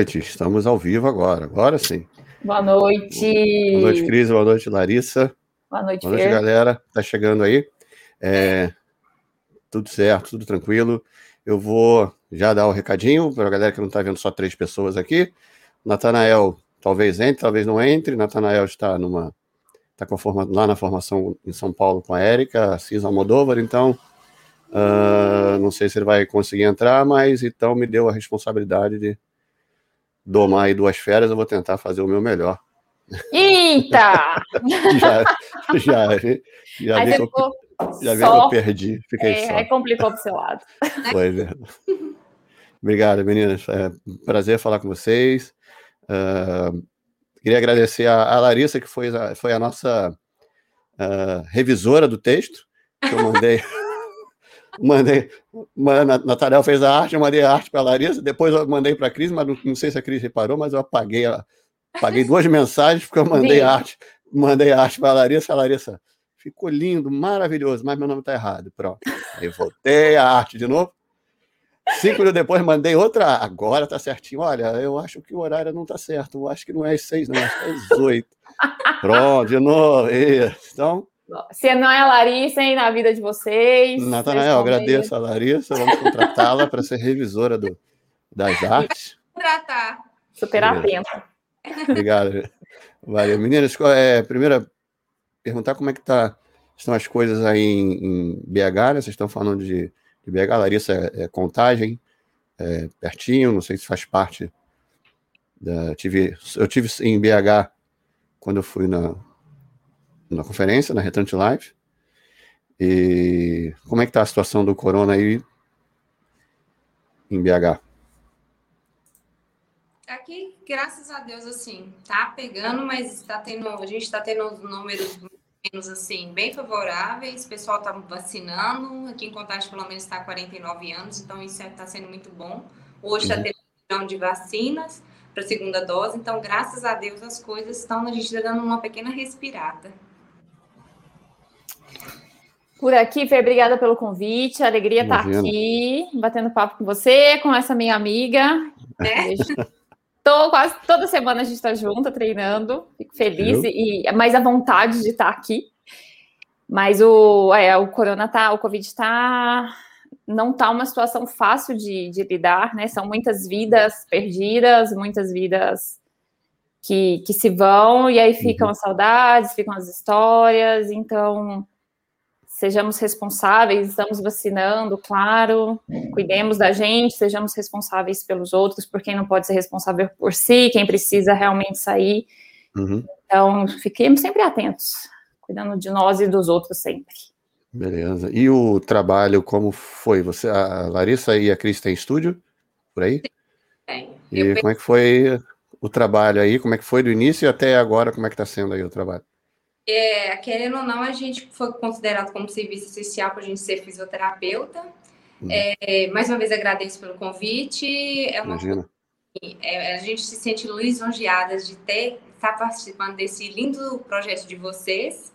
boa noite. Estamos ao vivo agora. Agora sim. Boa noite. Boa noite, Cris. Boa noite, Larissa. Boa noite, Boa noite, Fer. galera. Tá chegando aí. É, tudo certo, tudo tranquilo. Eu vou já dar o recadinho para a galera que não está vendo só três pessoas aqui. Natanael talvez entre, talvez não entre. Natanael está numa está com a forma, lá na formação em São Paulo com a Érica, a Cisa Almodóvar, então uh, não sei se ele vai conseguir entrar, mas então me deu a responsabilidade de domar aí duas férias, eu vou tentar fazer o meu melhor. Eita! já, já, já, Aí vi que eu, já vi que eu perdi, fiquei É, só. aí complicou pro seu lado. Foi mesmo. Obrigado, meninas. É um prazer falar com vocês. Ah, queria agradecer a, a Larissa, que foi a, foi a nossa ah, revisora do texto, que eu mandei. mandei. ma- Na- Nathaniel fez a arte, eu mandei a arte para a Larissa, depois eu mandei para a Cris, mas não, não sei se a Cris reparou, mas eu apaguei, a, apaguei duas mensagens, porque eu mandei a arte, mandei a arte para a Larissa, a Larissa ficou lindo, maravilhoso, mas meu nome está errado. Pronto. Aí voltei a arte de novo. Cinco minutos depois mandei outra. Agora tá certinho. Olha, eu acho que o horário não tá certo. Eu acho que não é às seis, não. Acho que é às oito. Pronto, de novo. Isso. Então, Se não é a Larissa, hein, na vida de vocês. Natanael, agradeço a Larissa. Vamos contratá-la para ser revisora do, das artes. tratar. Super atenta. Obrigado. Valeu. Meninas, é, primeiro, perguntar como é que tá, estão as coisas aí em, em BH, né? Vocês estão falando de, de BH, Larissa é, é contagem, é pertinho, não sei se faz parte da. Tive, eu tive em BH quando eu fui na, na conferência, na Return to Life. E como é que tá a situação do corona aí em BH? Aqui, graças a Deus, assim, tá pegando, mas está tendo, a gente está tendo números menos assim, bem favoráveis. O pessoal está vacinando. Aqui em Contagem, pelo menos, está há 49 anos, então isso está sendo muito bom. Hoje está Uhum. tendo um milhão de vacinas para segunda dose, então, graças a Deus, as coisas estão, a gente está dando uma pequena respirada. Por aqui, Fê, obrigada pelo convite. Alegria estar Imagina. aqui, batendo papo com você, com essa minha amiga. Né? Tô quase toda semana a gente está junto, treinando. Fico feliz Viu? e mais à vontade de estar aqui. Mas o, é, o corona tá, o Covid tá, não tá uma situação fácil de, de lidar, né? São muitas vidas perdidas, muitas vidas que, que se vão, e aí ficam Uhum. as saudades, ficam as histórias, então sejamos responsáveis, estamos vacinando, claro, cuidemos da gente, sejamos responsáveis pelos outros, por quem não pode ser responsável por si, quem precisa realmente sair. Uhum. Então, fiquemos sempre atentos, cuidando de nós e dos outros sempre. Beleza. E o trabalho, como foi? Você, a Larissa e a Cris têm estúdio por aí? Tem. E Eu como é que foi o trabalho aí? Como é que foi do início até agora? Como é que está sendo aí o trabalho? É, querendo ou não, a gente foi considerado como serviço essencial para a gente ser fisioterapeuta. Hum. É, mais uma vez agradeço pelo convite. É uma Imagina. é, a gente se sente lisonjeadas de ter estar participando desse lindo projeto de vocês.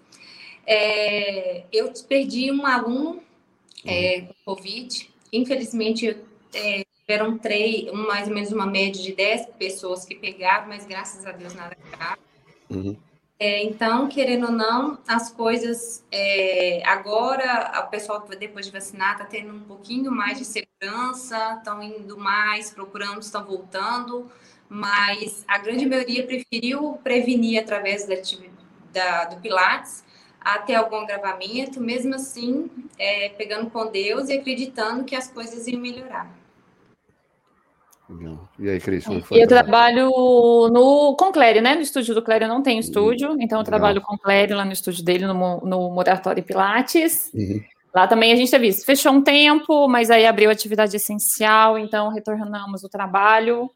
É, eu perdi um aluno é, com Covid. Infelizmente, é, tiveram três, mais ou menos uma média de 10 pessoas que pegaram, mas graças a Deus nada grave. Uhum. É, então, querendo ou não, as coisas é, agora, o pessoal depois de vacinar está tendo um pouquinho mais de segurança, estão indo mais, procurando, estão voltando, mas a grande maioria preferiu prevenir através da, da- do Pilates até algum agravamento, mesmo assim, é, pegando com Deus e acreditando que as coisas iam melhorar. Legal. E aí, Cris? como foi E eu trabalho? no, com o Clério, né? No estúdio do Clério não tem estúdio, então eu legal. trabalho com o Clério lá no estúdio dele, no, no Moratório Pilates. Uhum. Lá também a gente teve isso. Fechou um tempo, mas aí abriu atividade essencial, então retornamos o trabalho.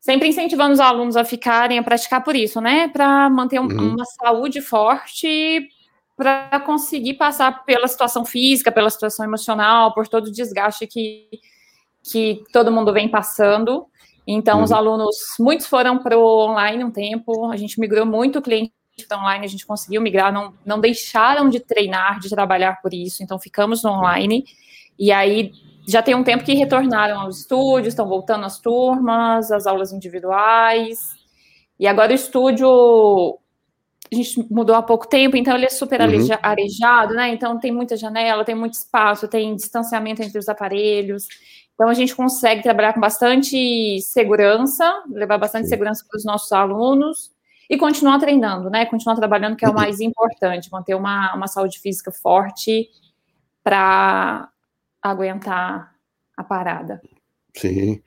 Sempre incentivando os alunos a ficarem, a praticar por isso, né? Para manter um- Uhum. uma saúde forte, para conseguir passar pela situação física, pela situação emocional, por todo o desgaste que, que todo mundo vem passando. Então, os Uhum. alunos, muitos foram para o online um tempo, a gente migrou muito o cliente para online, a gente conseguiu migrar, não, não deixaram de treinar, de trabalhar por isso, então ficamos no online. E aí, já tem um tempo que retornaram aos estúdios, estão voltando às turmas, às aulas individuais. E agora o estúdio a gente mudou há pouco tempo, então ele é super uhum. arejado, né? Então tem muita janela, tem muito espaço, tem distanciamento entre os aparelhos. Então a gente consegue trabalhar com bastante segurança, levar bastante segurança para os nossos alunos e continuar treinando, né? Continuar trabalhando, que é o mais importante, manter uma, uma saúde física forte para aguentar a parada. Sim.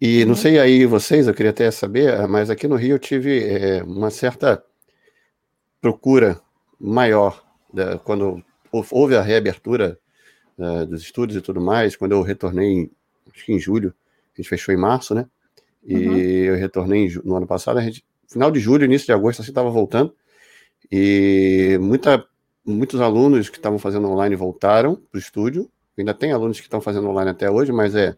E não uhum. sei aí vocês, eu queria até saber, mas aqui no Rio eu tive é, uma certa procura maior quando houve a reabertura uh, dos estúdios e tudo mais, quando eu retornei, acho que em julho, a gente fechou em março, né? E uhum. eu retornei no ano passado, a gente, final de julho, início de agosto, assim, estava voltando. E muita, muitos alunos que estavam fazendo online voltaram para o estúdio. Ainda tem alunos que estão fazendo online até hoje, mas é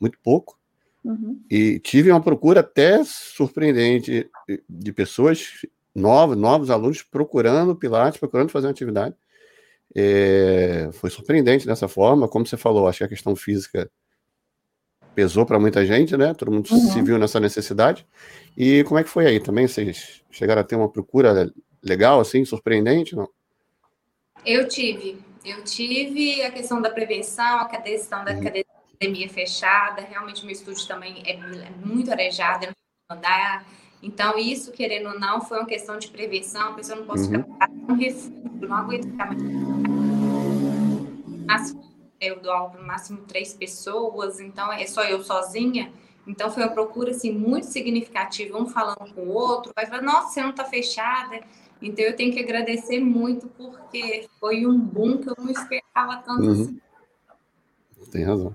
muito pouco. Uhum. E tive uma procura até surpreendente de pessoas novos, novos alunos procurando Pilates, procurando fazer uma atividade. É, foi surpreendente dessa forma, como você falou, acho que a questão física pesou para muita gente, né? Todo mundo uhum. se viu nessa necessidade. E como é que foi aí também? Vocês chegaram a ter uma procura legal, assim, surpreendente, não? Eu tive. Eu tive a questão da prevenção, a questão da uhum. academia fechada. Realmente, meu estúdio também é, é muito arejado, não andar então, isso, querendo ou não, foi uma questão de prevenção. A pessoa não pode uhum. ficar no refúgio, não aguenta ficar mais. Eu dou aula para no máximo três pessoas, então é só eu sozinha. Então, foi uma procura assim, muito significativa, um falando com o outro. Vai falar, nossa, você não está fechada. Então, eu tenho que agradecer muito, porque foi um boom que eu não esperava tanto uhum. assim. Tem razão.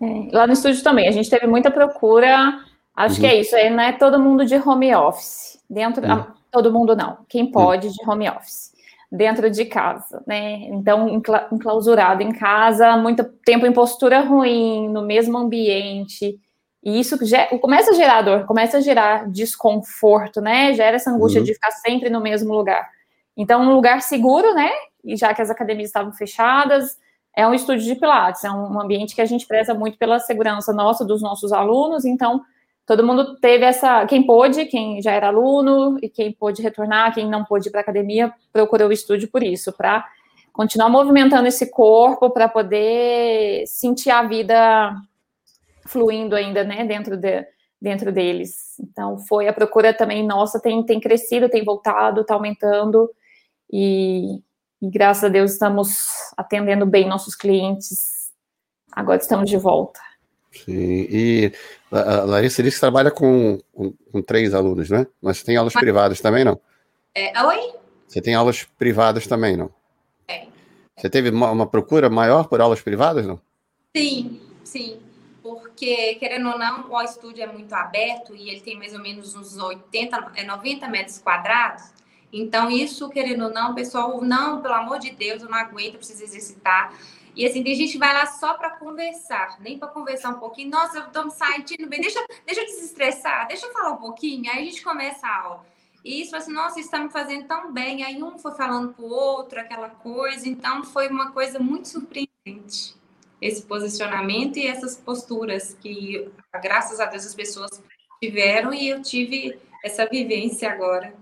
É, lá no estúdio também, a gente teve muita procura Acho uhum. que é isso, aí não é todo mundo de home office. Dentro, uhum. todo mundo não, quem pode de home office. Dentro de casa, né? Então, enclausurado em casa, muito tempo em postura ruim, no mesmo ambiente. E isso começa a gerar dor, começa a gerar desconforto, né? Gera essa angústia uhum. de ficar sempre no mesmo lugar. Então, um lugar seguro, né? E já que as academias estavam fechadas, é um estúdio de Pilates, é um ambiente que a gente preza muito pela segurança nossa, dos nossos alunos. Então, todo mundo teve essa. Quem pôde, quem já era aluno, e quem pôde retornar, quem não pôde ir para a academia, procurou o estúdio por isso, para continuar movimentando esse corpo, para poder sentir a vida fluindo ainda, né, dentro, de, dentro deles. Então, foi a procura também nossa, tem, tem crescido, tem voltado, está aumentando, e, e graças a Deus estamos atendendo bem nossos clientes. Agora estamos de volta. Sim, e a Larissa disse que trabalha com, com, com, três alunos, né? Mas tem aulas Mas... privadas também, não? É, oi? Você tem aulas privadas também, não? É. Você teve uma, uma, procura maior por aulas privadas, não? Sim, sim. Porque, querendo ou não, o estúdio é muito aberto e ele tem mais ou menos uns 80, 90 é, metros quadrados. Então, isso, querendo ou não, pessoal, não, pelo amor de Deus, eu não aguento, eu preciso exercitar. E assim, tem gente que vai lá só para conversar, nem para conversar um pouquinho. Nossa, eu tô me sentindo bem, deixa, deixa eu desestressar, deixa eu falar um pouquinho. Aí a gente começa a aula. E isso, assim, nossa, isso está me fazendo tão bem. Aí um foi falando para o outro, aquela coisa. Então, foi uma coisa muito surpreendente esse posicionamento e essas posturas que, graças a Deus, as pessoas tiveram e eu tive essa vivência agora.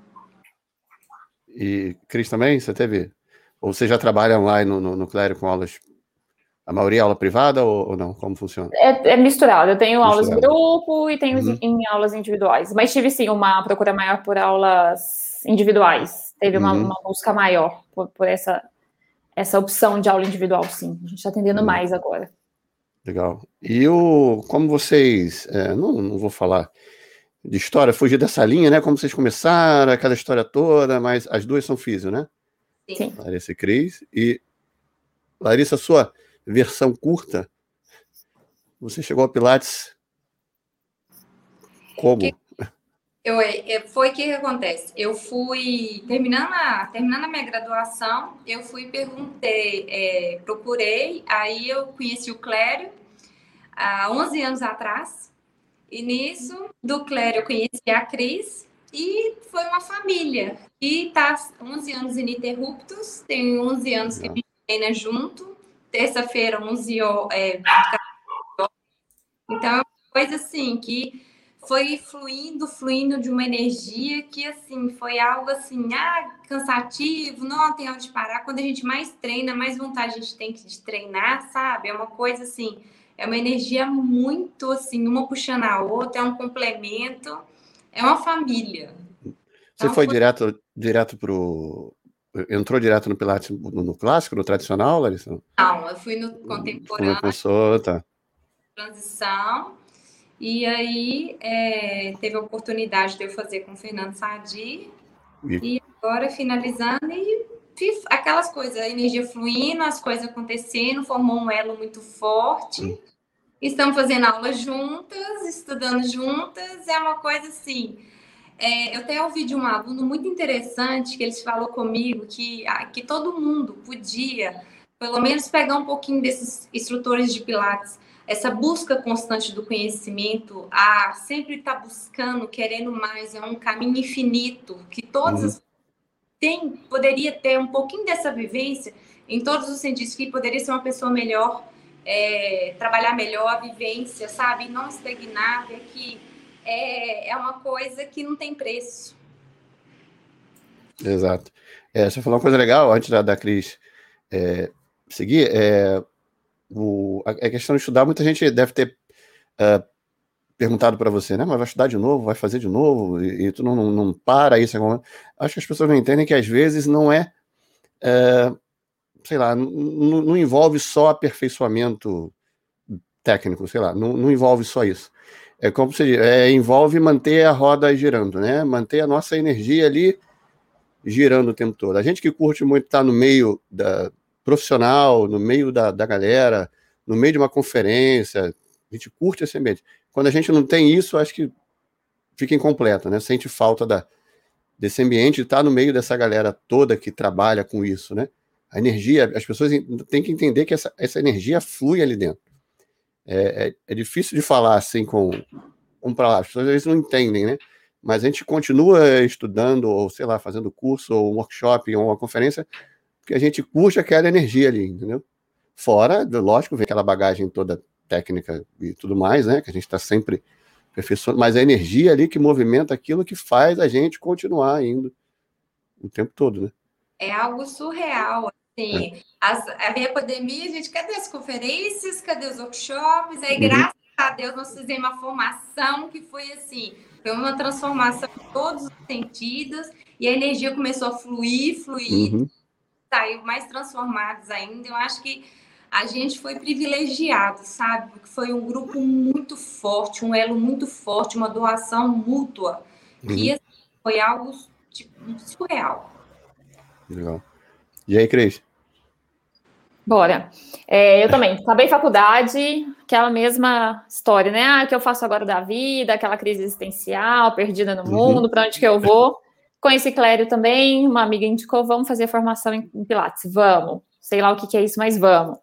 E, Cris, também, você teve? Ou você já trabalha online no, no, no Clério com aulas a maioria é aula privada ou, ou não? Como funciona? É, é misturado. Eu tenho misturado. aulas em grupo e tenho uhum. em aulas individuais. Mas tive sim uma procura maior por aulas individuais. Teve uma, uhum. uma busca maior por, por, essa, essa opção de aula individual, sim. A gente está atendendo uhum. mais agora. Legal. E o, como vocês, é, não, não vou falar de história, fugir dessa linha, né? Como vocês começaram, aquela história toda, mas as duas são físio, né? Sim. Larissa e Cris. E Larissa, sua versão curta. Você chegou ao Pilates como? Eu, eu, foi o que, acontece. Eu fui, terminando a, terminando a minha graduação, eu fui perguntei, é, procurei, aí eu conheci o Clério há 11 anos atrás, e nisso, do Clério, eu conheci a Cris, e foi uma família. E tá 11 anos ininterruptos, tem 11 anos que a gente treina junto, terça-feira 11 horas. É, então, é uma coisa assim que foi fluindo, fluindo de uma energia que, assim, foi algo assim, ah, cansativo, não tem onde parar. Quando a gente mais treina, mais vontade a gente tem de treinar, sabe? É uma coisa assim, é uma energia muito assim, uma puxando a outra, é um complemento, é uma família. Você então, foi, foi direto, direto pro. Entrou direto no Pilates no, no, clássico, no tradicional, Larissa? Não, eu fui no contemporâneo. Começou, tá. Transição. E aí é, teve a oportunidade de eu fazer com o Fernando Sadi. E, e agora finalizando e aquelas coisas, a energia fluindo, as coisas acontecendo, formou um elo muito forte. Hum. Estamos fazendo aulas juntas, estudando juntas, é uma coisa assim. É, eu até ouvi de um aluno muito interessante que ele falou comigo que, ah, que todo mundo podia, pelo menos, pegar um pouquinho desses instrutores de Pilates essa busca constante do conhecimento, a sempre estar tá buscando, querendo mais, é um caminho infinito que todas uhum. tem, poderia ter um pouquinho dessa vivência em todos os sentidos, que poderia ser uma pessoa melhor, é, trabalhar melhor a vivência, sabe? Não estagnar, ver que é, é uma coisa que não tem preço. Exato. É, você falou uma coisa legal antes da, da Cris é, seguir. É, o, a, a, questão de estudar, muita gente deve ter uh, perguntado para você, né? Mas vai estudar de novo, vai fazer de novo, e, e tu não, não, não, para isso. Acho que as pessoas não entendem que às vezes não é, é sei lá, não envolve só aperfeiçoamento técnico, sei lá, não envolve só isso. É como se é, envolve manter a roda girando, né? Manter a nossa energia ali girando o tempo todo. A gente que curte muito estar tá no meio da profissional, no meio da, da galera, no meio de uma conferência, a gente curte esse ambiente. Quando a gente não tem isso, acho que fica incompleto, né? Sente falta da, desse ambiente estar no meio dessa galera toda que trabalha com isso, né? A energia, as pessoas têm que entender que essa, essa energia flui ali dentro. É, é, é difícil de falar assim com um para lá, as pessoas às vezes não entendem, né? Mas a gente continua estudando, ou sei lá, fazendo curso, ou um workshop, ou uma conferência, porque a gente curte aquela energia ali, entendeu? Fora, lógico, vem aquela bagagem toda técnica e tudo mais, né? Que a gente está sempre aperfeiçoando, mas a energia ali que movimenta aquilo que faz a gente continuar indo o tempo todo, né? É algo surreal. Assim, é. as, a minha pandemia, gente, cadê as conferências? Cadê os workshops? Aí, uhum. graças a Deus, nós fizemos uma formação que foi assim, foi uma transformação em todos os sentidos, e a energia começou a fluir, fluir, uhum. saiu mais transformados ainda. Eu acho que a gente foi privilegiado, sabe? Porque foi um grupo muito forte, um elo muito forte, uma doação mútua, uhum. que assim, foi algo tipo, surreal. Legal. E aí, Cris? Bora. É, eu também acabei faculdade, aquela mesma história, né? Ah, o que eu faço agora da vida, aquela crise existencial, perdida no uhum. mundo, para onde que eu vou? Conheci Clério também, uma amiga indicou, vamos fazer formação em Pilates, vamos sei lá o que, que, é isso, mas vamos.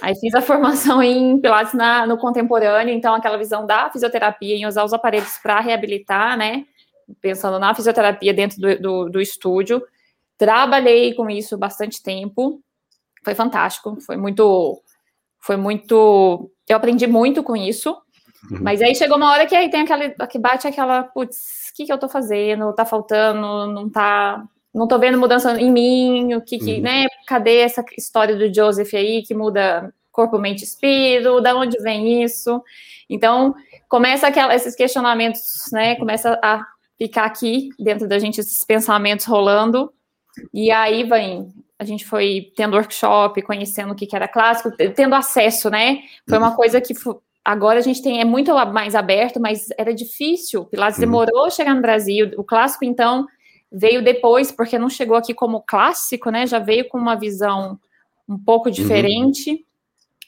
Aí fiz a formação em Pilates na, no contemporâneo, então aquela visão da fisioterapia, em usar os aparelhos para reabilitar, né? Pensando na fisioterapia dentro do, do, do, estúdio. Trabalhei com isso bastante tempo. Foi fantástico, foi muito. Foi muito. Eu aprendi muito com isso. Uhum. Mas aí chegou uma hora que aí tem aquela. que bate aquela, putz, o que, que eu tô fazendo? Tá faltando, não tá não tô vendo mudança em mim, o que, que uhum. né? Cadê essa história do Joseph aí que muda corpo, mente, espírito? Da onde vem isso? Então, começa aquela, esses questionamentos, né? Começa a ficar aqui dentro da gente esses pensamentos rolando. E aí vem, a gente foi tendo workshop, conhecendo o que, que era clássico, tendo acesso, né? Foi uma uhum. coisa que agora a gente tem é muito mais aberto, mas era difícil. Pilates uhum. demorou a chegar no Brasil. O clássico, então, veio depois, porque não chegou aqui como clássico, né? Já veio com uma visão um pouco uhum. diferente uhum.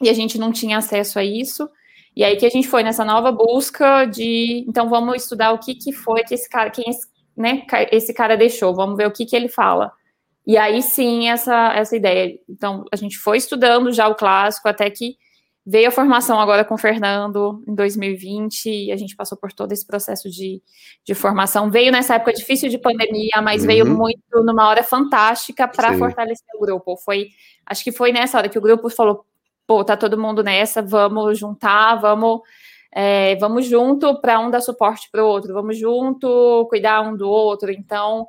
e a gente não tinha acesso a isso. E aí que a gente foi nessa nova busca de, então vamos estudar o que que foi que esse cara, quem esse, né, esse cara deixou, vamos ver o que que ele fala. E aí sim essa essa ideia. Então a gente foi estudando já o clássico até que Veio a formação agora com o Fernando em 2020, e a gente passou por todo esse processo de, de formação. Veio nessa época difícil de pandemia, mas uhum. veio muito numa hora fantástica para fortalecer o grupo. Foi, acho que foi nessa hora que o grupo falou: pô, tá todo mundo nessa, vamos juntar, vamos é, vamos junto para um dar suporte para o outro, vamos junto cuidar um do outro. Então,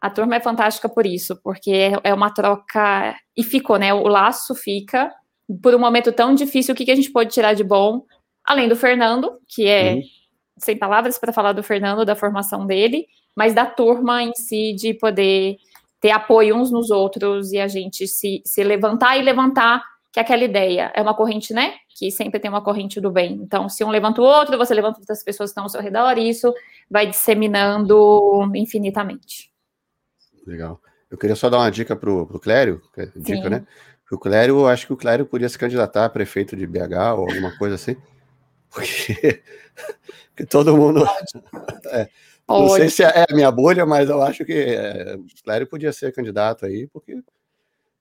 a turma é fantástica por isso, porque é, uma troca e ficou, né? O laço fica por um momento tão difícil. O que, que a gente pode tirar de bom, além do Fernando, que é uhum. sem palavras para falar do Fernando, da formação dele, mas da turma em si de poder ter apoio uns nos outros e a gente se, se levantar e levantar que é aquela ideia é uma corrente, né? Que sempre tem uma corrente do bem. Então, se um levanta o outro, você levanta outras pessoas que estão ao seu redor, e isso vai disseminando infinitamente. Legal. Eu queria só dar uma dica para o Clério, é dica, Sim. né? O Clério, eu acho que o Clério podia se candidatar a prefeito de BH ou alguma coisa assim, porque, porque todo mundo. É, não sei se é a minha bolha, mas eu acho que é, o Clério podia ser candidato aí, porque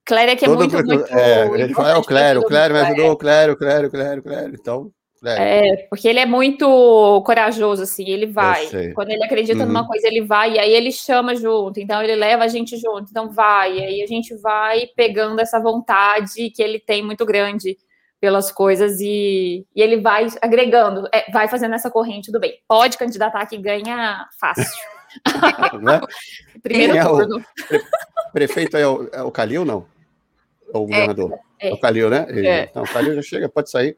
Clério é que é muito, muito. É, ele fala, é o Clério, o Clério me ajudou, o Clério, o Clério, o Clério, o Clério. Então. É, porque ele é muito corajoso, assim, ele vai. Quando ele acredita uhum. numa coisa, ele vai, e aí ele chama junto, então ele leva a gente junto, então vai, e aí a gente vai pegando essa vontade que ele tem muito grande pelas coisas e, e ele vai agregando, é, vai fazendo essa corrente do bem. Pode candidatar que ganha fácil. né? Primeiro é turno. O pre prefeito é o, é o Calil, não? Ou o é, governador? É, é. O Calil, né? É. Então, o Calil já chega, pode sair.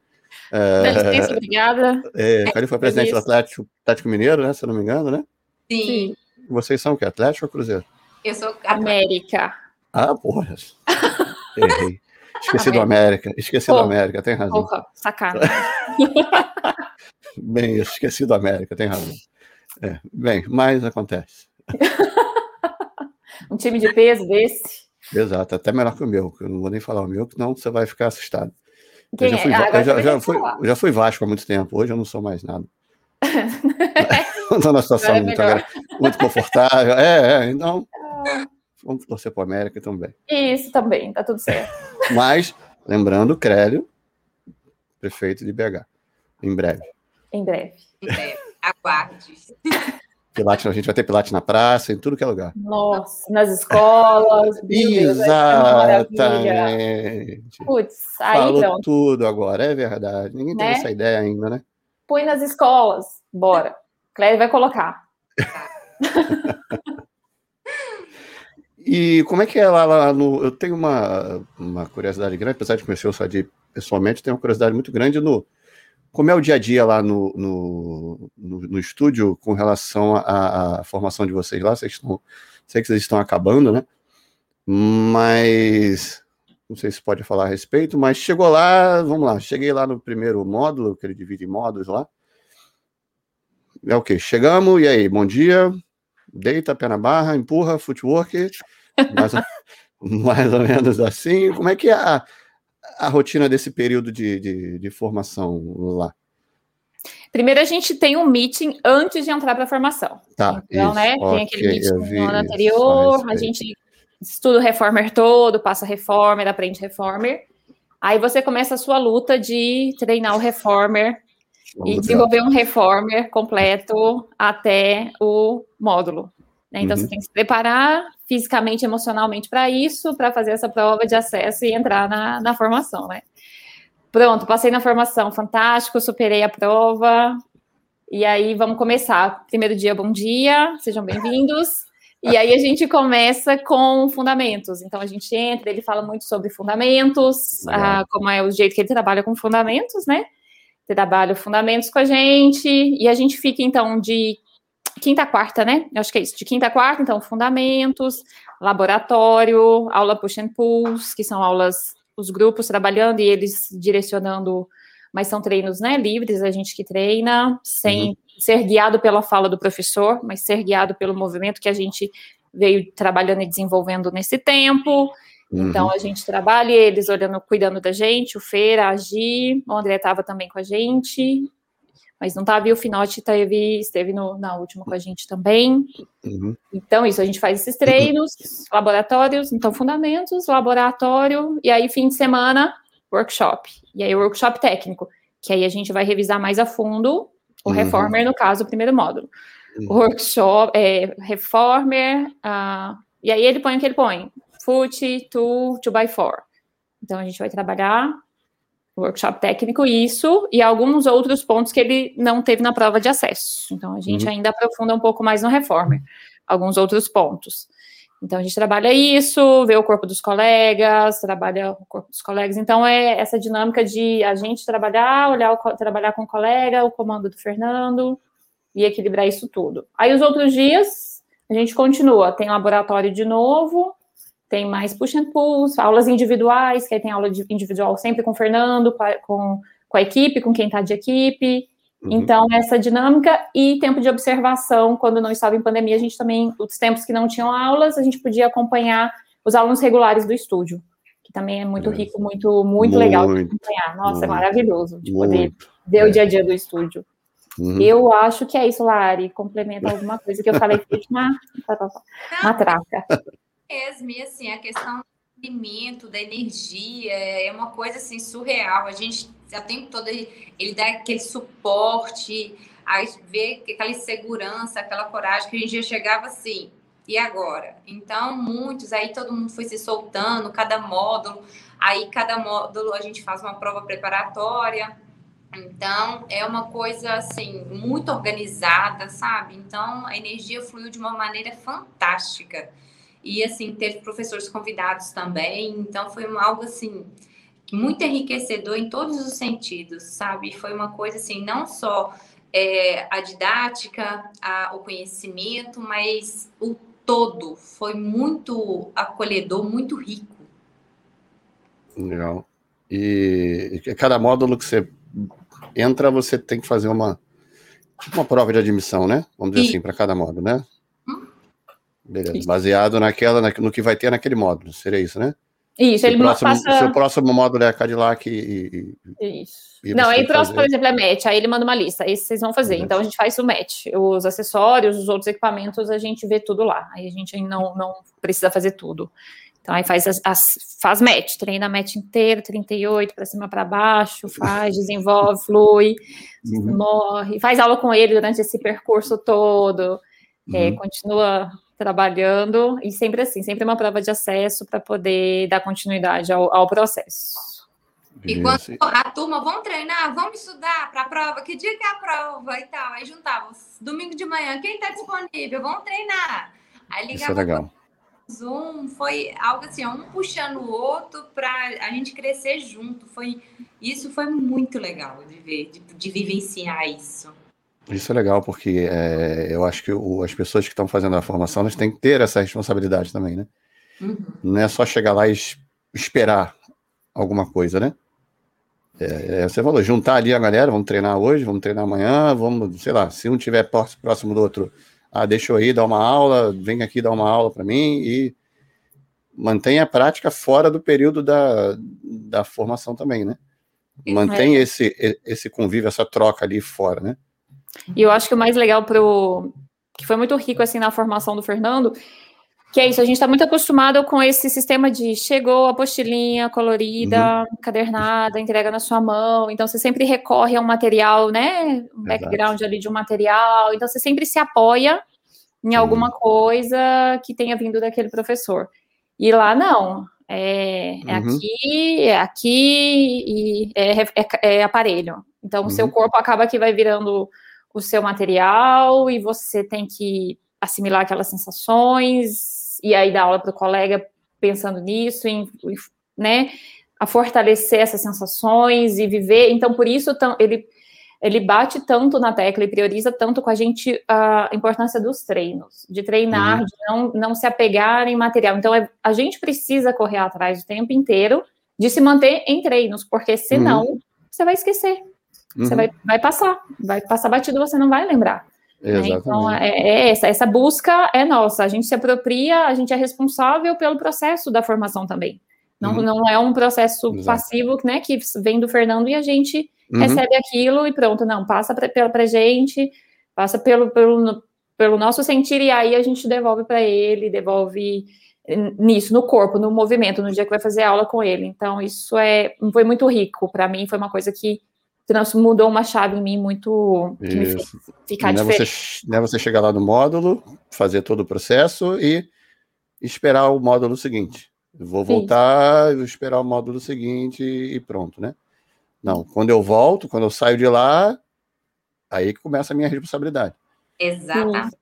É, licença, obrigada. É, o Calil foi presidente do Atlético, Atlético Mineiro, né? Se eu não me engano, né? Sim. Vocês são o quê? Atlético ou Cruzeiro? Eu sou América. Ah, porra. Errei. Esqueci do América. Esqueci porra. do América, tem razão. Porra, sacana. Bem, esqueci do América, tem razão. É, bem, mas acontece. um time de peso desse. Exato, até melhor que o meu, que eu não vou nem falar o meu, que não você vai ficar assustado. Quem eu já fui, é? eu já, já, fui, já fui Vasco há muito tempo, hoje eu não sou mais nada. Estou numa situação é muito, muito, confortável. É, é, então vamos torcer para o América também. Isso também, tá tudo certo. Mas, lembrando, Crélio, prefeito de BH, em breve. Em breve. Em breve. Aguarde. Pilates, a gente vai ter Pilates na praça, em tudo que é lugar. Nossa, nas escolas. Exatamente. Putz, aí Falou pronto. tudo agora, é verdade. Ninguém né? tem essa ideia ainda, né? Põe nas escolas, bora. Cléber vai colocar. e como é que é lá, lá, no. Eu tenho uma, uma curiosidade grande, apesar de conhecer o Sadi pessoalmente, tenho uma curiosidade muito grande no como é o dia a dia lá no, no, no, no estúdio com relação à, formação de vocês lá? Vocês estão, sei que vocês estão acabando, né? Mas não sei se pode falar a respeito, mas chegou lá, vamos lá, cheguei lá no primeiro módulo, que ele divide em módulos lá. É o que? Chegamos, e aí, bom dia, deita, pé na barra, empurra, footwork, mais, mais ou menos assim. Como é que é a, a rotina desse período de, de, de formação lá? Primeiro a gente tem um meeting antes de entrar para a formação. Tá, então, isso, né, okay, tem aquele meeting no ano anterior, a, a gente estuda o reformer todo, passa reformer, aprende reformer. Aí você começa a sua luta de treinar o reformer e desenvolver um reformer completo até o módulo. Né? Então, uhum. você tem que se preparar fisicamente, emocionalmente para isso, para fazer essa prova de acesso e entrar na, na formação, né? Pronto, passei na formação, fantástico, superei a prova. E aí, vamos começar. Primeiro dia, bom dia, sejam bem-vindos. E aí a gente começa com fundamentos. Então a gente entra, ele fala muito sobre fundamentos, ah, como é o jeito que ele trabalha com fundamentos, né? Ele trabalha fundamentos com a gente, e a gente fica então de quinta a quarta, né? Eu acho que é isso, de quinta a quarta, então, fundamentos, laboratório, aula push and pulls, que são aulas, os grupos trabalhando e eles direcionando, mas são treinos, né, livres, a gente que treina, sem uhum. ser guiado pela fala do professor, mas ser guiado pelo movimento que a gente veio trabalhando e desenvolvendo nesse tempo. Uhum. Então a gente trabalha eles olhando, cuidando da gente, o Feira, a Gi, o André estava também com a gente, mas não estava, e o Finote teve, esteve no, na última com a gente também. Uhum. Então, isso, a gente faz esses treinos, laboratórios, então, fundamentos, laboratório, e aí, fim de semana, workshop. E aí, workshop técnico, que aí a gente vai revisar mais a fundo o uhum. reformer, no caso, o primeiro módulo. Uhum. Workshop, é, reformer, uh, e aí ele põe o que ele põe, foot, two, two by four. Então, a gente vai trabalhar workshop técnico, isso, e alguns outros pontos que ele não teve na prova de acesso. Então, a gente uhum. ainda aprofunda um pouco mais no Reformer, alguns outros pontos. Então, a gente trabalha isso, vê o corpo dos colegas, trabalha o corpo dos colegas. Então, é essa dinâmica de a gente trabalhar, olhar, o, trabalhar com o colega, o comando do Fernando, e equilibrar isso tudo. Aí, os outros dias, a gente continua. Tem laboratório de novo, tem mais push and pulls, aulas individuais, que aí tem aula individual sempre com o Fernando, com, com a equipe, com quem está de equipe. Uhum. Então, essa dinâmica e tempo de observação, quando não estava em pandemia, a gente também, os tempos que não tinham aulas, a gente podia acompanhar os alunos regulares do estúdio, que também é muito é. rico, muito, muito, muito, legal de acompanhar. Nossa, é muito, é maravilhoso de poder muito. ver é. o dia a dia do estúdio. Uhum. Eu acho que é isso, Lari. Complementa alguma coisa que eu falei que uma, uma traca mesmo, e assim, a questão do alimento, da energia, é uma coisa assim surreal. A gente o tempo todo ele, dá aquele suporte, aí vê aquela segurança, aquela coragem que a gente já chegava assim. E agora? Então, muitos, aí todo mundo foi se soltando, cada módulo, aí cada módulo a gente faz uma prova preparatória. Então, é uma coisa assim, muito organizada, sabe? Então, a energia fluiu de uma maneira fantástica. E, assim, teve professores convidados também. Então, foi algo, assim, muito enriquecedor em todos os sentidos, sabe? Foi uma coisa, assim, não só é, a didática, a, o conhecimento, mas o todo foi muito acolhedor, muito rico. Legal. E cada módulo que você entra, você tem que fazer uma, tipo uma prova de admissão, né? Vamos dizer e... assim, para cada módulo, né? Beleza. Isso. Baseado naquela, no que vai ter naquele módulo. Seria isso, né? Isso, ele próximo, passa... Seu próximo módulo é Cadillac e. e isso. E não, aí próximo, por exemplo, é match. Aí ele manda uma lista. Esse vocês vão fazer. Então a gente faz o match. Os acessórios, os outros equipamentos, a gente vê tudo lá. Aí a gente não, não precisa fazer tudo. Então aí faz, as, as faz match, treina match inteiro, 38 para cima para baixo, faz, desenvolve, flui, uhum. morre, faz aula com ele durante esse percurso todo, é, uhum. é, continua trabalhando e sempre assim, sempre uma prova de acesso para poder dar continuidade ao, ao processo. E quando a turma, vamos treinar, vamos estudar para a prova, que dia que é a prova e tal. Aí juntava, domingo de manhã, quem está disponível? Vamos treinar. Aí ligava Isso é legal. Zoom, foi algo assim, um puxando o outro para a gente crescer junto. Foi, isso foi muito legal de ver, de, de vivenciar isso. Isso é legal, porque é, eu acho que o, as pessoas que estão fazendo a formação elas têm que ter essa responsabilidade também, né? Uhum. Não é só chegar lá e esperar alguma coisa, né? É, é, você falou, juntar ali a galera, vamos treinar hoje, vamos treinar amanhã, vamos, sei lá, se um tiver próximo do outro, ah, deixa eu ir dar uma aula, vem aqui dar uma aula para mim e mantenha a prática fora do período da, da formação também, né? Mantém é. esse, esse convívio, essa troca ali fora, né? E eu acho que o mais legal pro que foi muito rico assim na formação do Fernando, que é isso, a gente está muito acostumado com esse sistema de chegou a apostilinha colorida, uhum. cadernada, entrega na sua mão, então você sempre recorre a um material, né, um background ali de um material, então você sempre se apoia em alguma coisa que tenha vindo daquele professor. E lá não, é, é uhum. aqui, é aqui e é, é, é aparelho. Então o seu uhum. corpo acaba que vai virando o seu material e você tem que assimilar aquelas sensações e aí dar aula para o colega pensando nisso, em, né, a fortalecer essas sensações e viver. Então, por isso ele ele bate tanto na tecla e prioriza tanto com a gente a importância dos treinos, de treinar, uhum. de não, não se apegar em material. Então, é, a gente precisa correr atrás o tempo inteiro de se manter em treinos, porque senão uhum. você vai esquecer. Você uhum. vai, vai passar, vai passar batido, você não vai lembrar. Né? Então, é, é, essa, essa busca é nossa. A gente se apropria, a gente é responsável pelo processo da formação também. Não, uhum. não é um processo Exato. passivo, né, que vem do Fernando e a gente uhum. recebe aquilo e pronto. Não, passa para a gente, passa pelo, pelo, pelo nosso sentir e aí a gente devolve para ele, devolve nisso, no corpo, no movimento, no dia que vai fazer aula com ele. Então, isso é, foi muito rico. Para mim, foi uma coisa que mudou uma chave em mim muito que me fez ficar não diferente. É você, não é você chegar lá no módulo, fazer todo o processo e esperar o módulo seguinte. Vou voltar, vou esperar o módulo seguinte e pronto, né? Não, quando eu volto, quando eu saio de lá, aí que começa a minha responsabilidade. Exatamente.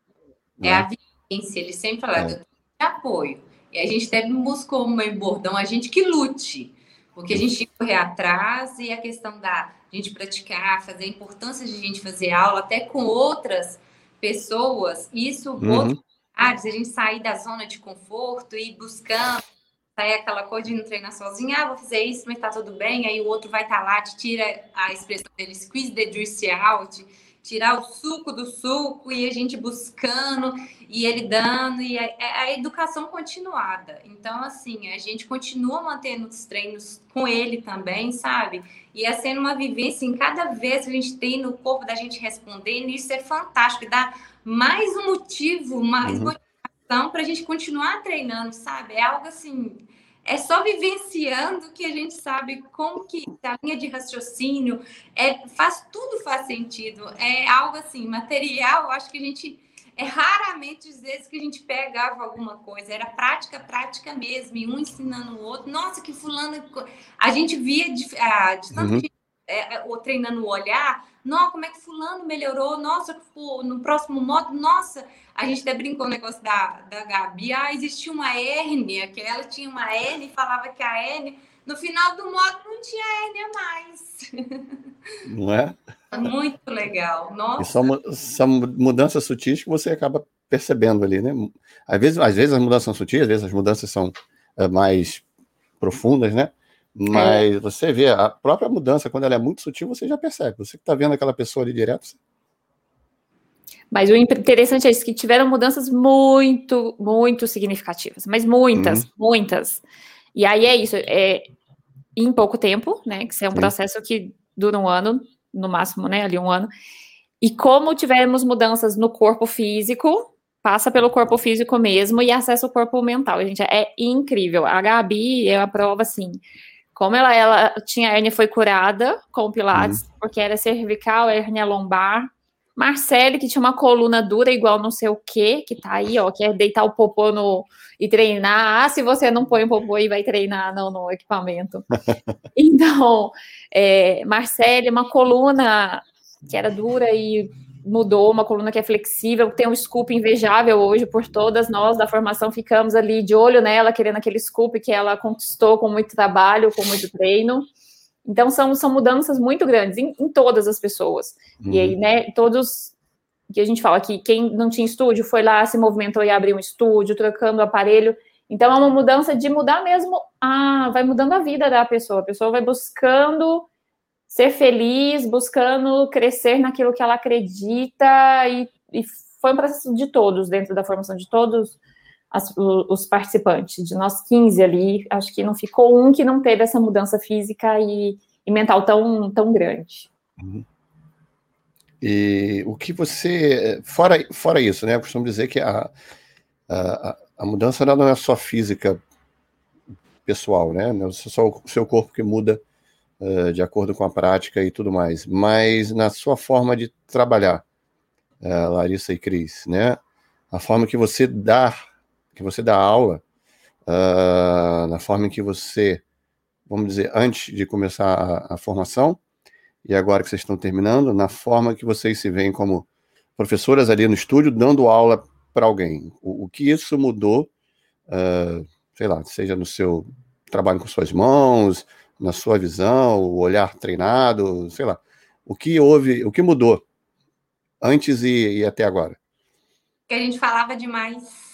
É a né? vivência, ele sempre fala, é. de apoio. E a gente deve buscar uma bordão, a gente que lute, porque a gente tem que correr atrás e a questão da gente praticar, fazer a importância de a gente fazer aula até com outras pessoas, isso, uhum. outros lugares, a gente sair da zona de conforto e buscando, sair aquela coisa de não treinar sozinha, ah, vou fazer isso, mas tá tudo bem, aí o outro vai estar tá lá, te tira a expressão dele, squeeze the juice out, tirar o suco do suco e a gente buscando e ele dando e é, é a educação continuada. Então, assim, a gente continua mantendo os treinos com ele também, sabe? E é sendo uma vivência em cada vez que a gente tem no corpo da gente respondendo, isso é fantástico, dá mais um motivo, mais uhum. motivação para a gente continuar treinando, sabe? É algo assim é só vivenciando que a gente sabe como que a linha de raciocínio é, faz tudo faz sentido. É algo assim, material, acho que a gente é raramente às vezes que a gente pegava alguma coisa, era prática, prática mesmo, e um ensinando o outro. Nossa, que fulano. A gente via de, ah, de tanto uhum. que, é, é, treinando o olhar, nossa, como é que fulano melhorou? Nossa, no próximo modo, nossa, a gente até brincou o negócio da, da Gabi. Ah, existia uma hérnia, que ela tinha uma hérnia e falava que a hérnia, no final do modo, não tinha hérnia mais. Não é? Muito legal. Nossa. E são, são mudanças sutis que você acaba percebendo ali, né? Às vezes, às vezes as mudanças são sutis, às vezes as mudanças são é, mais profundas, né? Mas é. você vê a própria mudança, quando ela é muito sutil, você já percebe. Você que está vendo aquela pessoa ali direto. Mas o interessante é isso, que tiveram mudanças muito, muito significativas. Mas muitas, uhum. muitas. E aí é isso, é em pouco tempo, né? Que isso é um Sim. processo que dura um ano, no máximo, né? Ali um ano. E como tivemos mudanças no corpo físico, passa pelo corpo físico mesmo e acessa o corpo mental. Gente, é incrível. A Gabi é a prova assim. Como ela, ela tinha hérnia foi curada com o Pilates, uhum. porque era cervical, hérnia lombar. Marcele, que tinha uma coluna dura igual não sei o que, que tá aí, ó, quer deitar o popô no, e treinar. Ah, se você não põe o popô e vai treinar não, no equipamento. então, é, Marcele, uma coluna que era dura e mudou, uma coluna que é flexível, tem um scoop invejável hoje por todas nós da formação, ficamos ali de olho nela, querendo aquele scoop que ela conquistou com muito trabalho, com muito treino. Então, são, são mudanças muito grandes em, em todas as pessoas. Uhum. E aí, né, todos que a gente fala que quem não tinha estúdio foi lá, se movimentou e abriu um estúdio, trocando o aparelho. Então, é uma mudança de mudar mesmo, a, vai mudando a vida da pessoa. A pessoa vai buscando ser feliz, buscando crescer naquilo que ela acredita, e, e foi um processo de todos, dentro da formação de todos as, os participantes, de nós 15 ali, acho que não ficou um que não teve essa mudança física e, e mental tão, tão grande. Uhum. E o que você, fora, fora isso, né, eu costumo dizer que a, a, a mudança não é só física pessoal, né, não é só o seu corpo que muda uh, de acordo com a prática e tudo mais, mas na sua forma de trabalhar, uh, Larissa e Cris, né? A forma que você dá, que você dá aula, uh, na forma em que você, vamos dizer, antes de começar a, a formação e agora que vocês estão terminando, na forma que vocês se veem como professoras ali no estúdio dando aula para alguém. O, o, que isso mudou, uh, sei lá, seja no seu trabalho com suas mãos, na sua visão, o olhar treinado, sei lá. O que houve, o que mudou antes e, e até agora? Que a gente falava demais.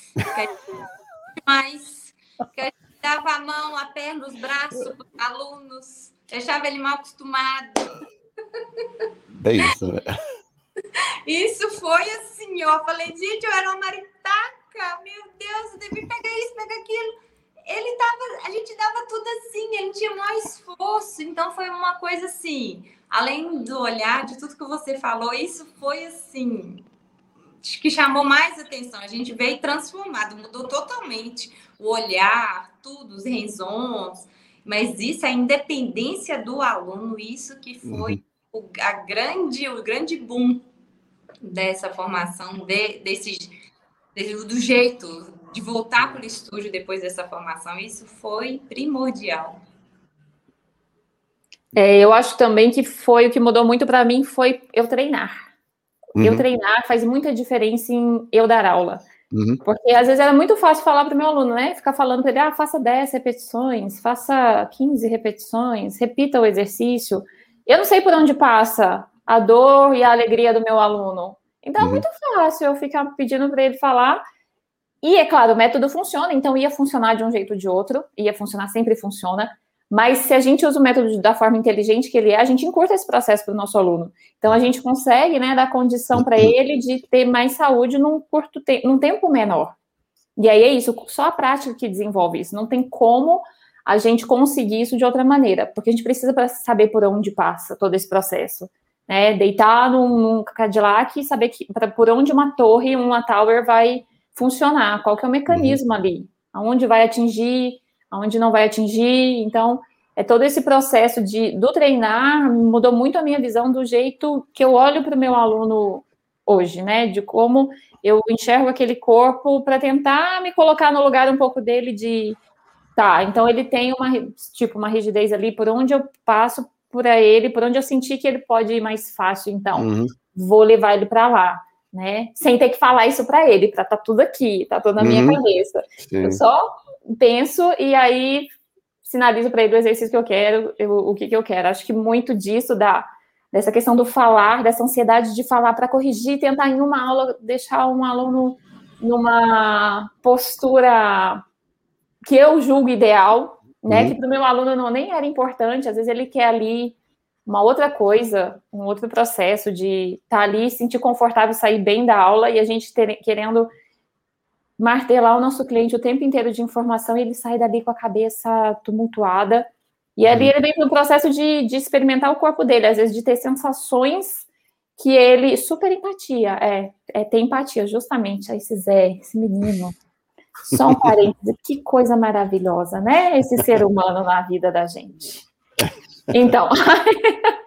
Demais. Que a gente dava a mão, a perna, os braços para os alunos, deixava ele mal acostumado. É isso, né? Isso foi assim, ó. Falei, gente, eu era uma maritaca. Meu Deus, eu devia pegar isso, pegar aquilo ele dava, a gente dava tudo assim, ele tinha mais esforço, então foi uma coisa assim, além do olhar, de tudo que você falou, isso foi assim, que chamou mais atenção, a gente veio transformado, mudou totalmente o olhar, tudo, os renzons, mas isso, a independência do aluno, isso que foi uhum. o, a grande, o grande boom dessa formação, de, desse, de, do jeito, de voltar para o estúdio depois dessa formação, isso foi primordial. É, eu acho também que foi o que mudou muito para mim foi eu treinar. Uhum. Eu treinar faz muita diferença em eu dar aula. Uhum. Porque às vezes era muito fácil falar para o meu aluno, né? Ficar falando para ele, ah, faça 10 repetições, faça 15 repetições, repita o exercício. Eu não sei por onde passa a dor e a alegria do meu aluno. Então é uhum. é muito fácil eu ficar pedindo para ele falar. E é claro, o método funciona, então ia funcionar de um jeito ou de outro, ia funcionar, sempre funciona. Mas se a gente usa o método da forma inteligente que ele é, a gente encurta esse processo para o nosso aluno. Então a gente consegue, né, dar condição para ele de ter mais saúde num curto tempo, num tempo menor. E aí é isso, só a prática que desenvolve isso. Não tem como a gente conseguir isso de outra maneira, porque a gente precisa saber por onde passa todo esse processo. Né? Deitar num, num Cadillac e saber que, pra, por onde uma torre, uma tower vai funcionar, qual que é o mecanismo uhum. ali, aonde vai atingir, aonde não vai atingir. Então, é todo esse processo de do treinar mudou muito a minha visão do jeito que eu olho para o meu aluno hoje, né? De como eu enxergo aquele corpo para tentar me colocar no lugar um pouco dele de tá, então ele tem uma tipo uma rigidez ali por onde eu passo por ele, por onde eu senti que ele pode ir mais fácil, então uhum. vou levar ele para lá, né? Sem ter que falar isso para ele, para tá tudo aqui, tá tudo na minha uhum. cabeça. Sim. Eu só penso e aí sinalizo para ele o exercício que eu quero, eu, o que, que eu quero. Acho que muito disso da dessa questão do falar, dessa ansiedade de falar para corrigir, tentar em uma aula deixar um aluno numa postura que eu julgo ideal, né? Uhum. Que para o meu aluno não nem era importante, às vezes ele quer ali uma outra coisa, um outro processo de estar tá ali, sentir confortável, sair bem da aula e a gente ter, querendo martelar o nosso cliente o tempo inteiro de informação e ele sai dali com a cabeça tumultuada. E ali uhum. ele vem no processo de, de experimentar o corpo dele, às vezes de ter sensações que ele. Super empatia, é, é ter empatia, justamente. Aí esse Zé, esse menino. Só um parêntese, que coisa maravilhosa, né? Esse ser humano na vida da gente. Então,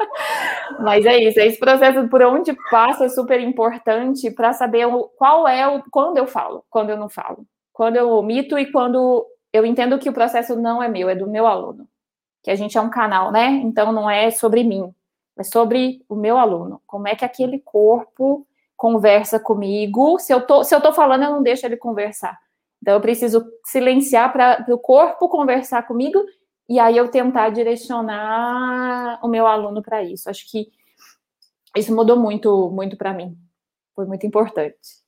mas é isso, esse processo por onde passa é super importante para saber qual é o quando eu falo, quando eu não falo, quando eu omito e quando eu entendo que o processo não é meu, é do meu aluno. Que a gente é um canal, né? Então não é sobre mim, é sobre o meu aluno. Como é que aquele corpo conversa comigo? Se eu tô, se eu tô falando, eu não deixo ele conversar. Então eu preciso silenciar para o corpo conversar comigo e aí eu tentar direcionar o meu aluno para isso. Acho que isso mudou muito, muito para mim. Foi muito importante.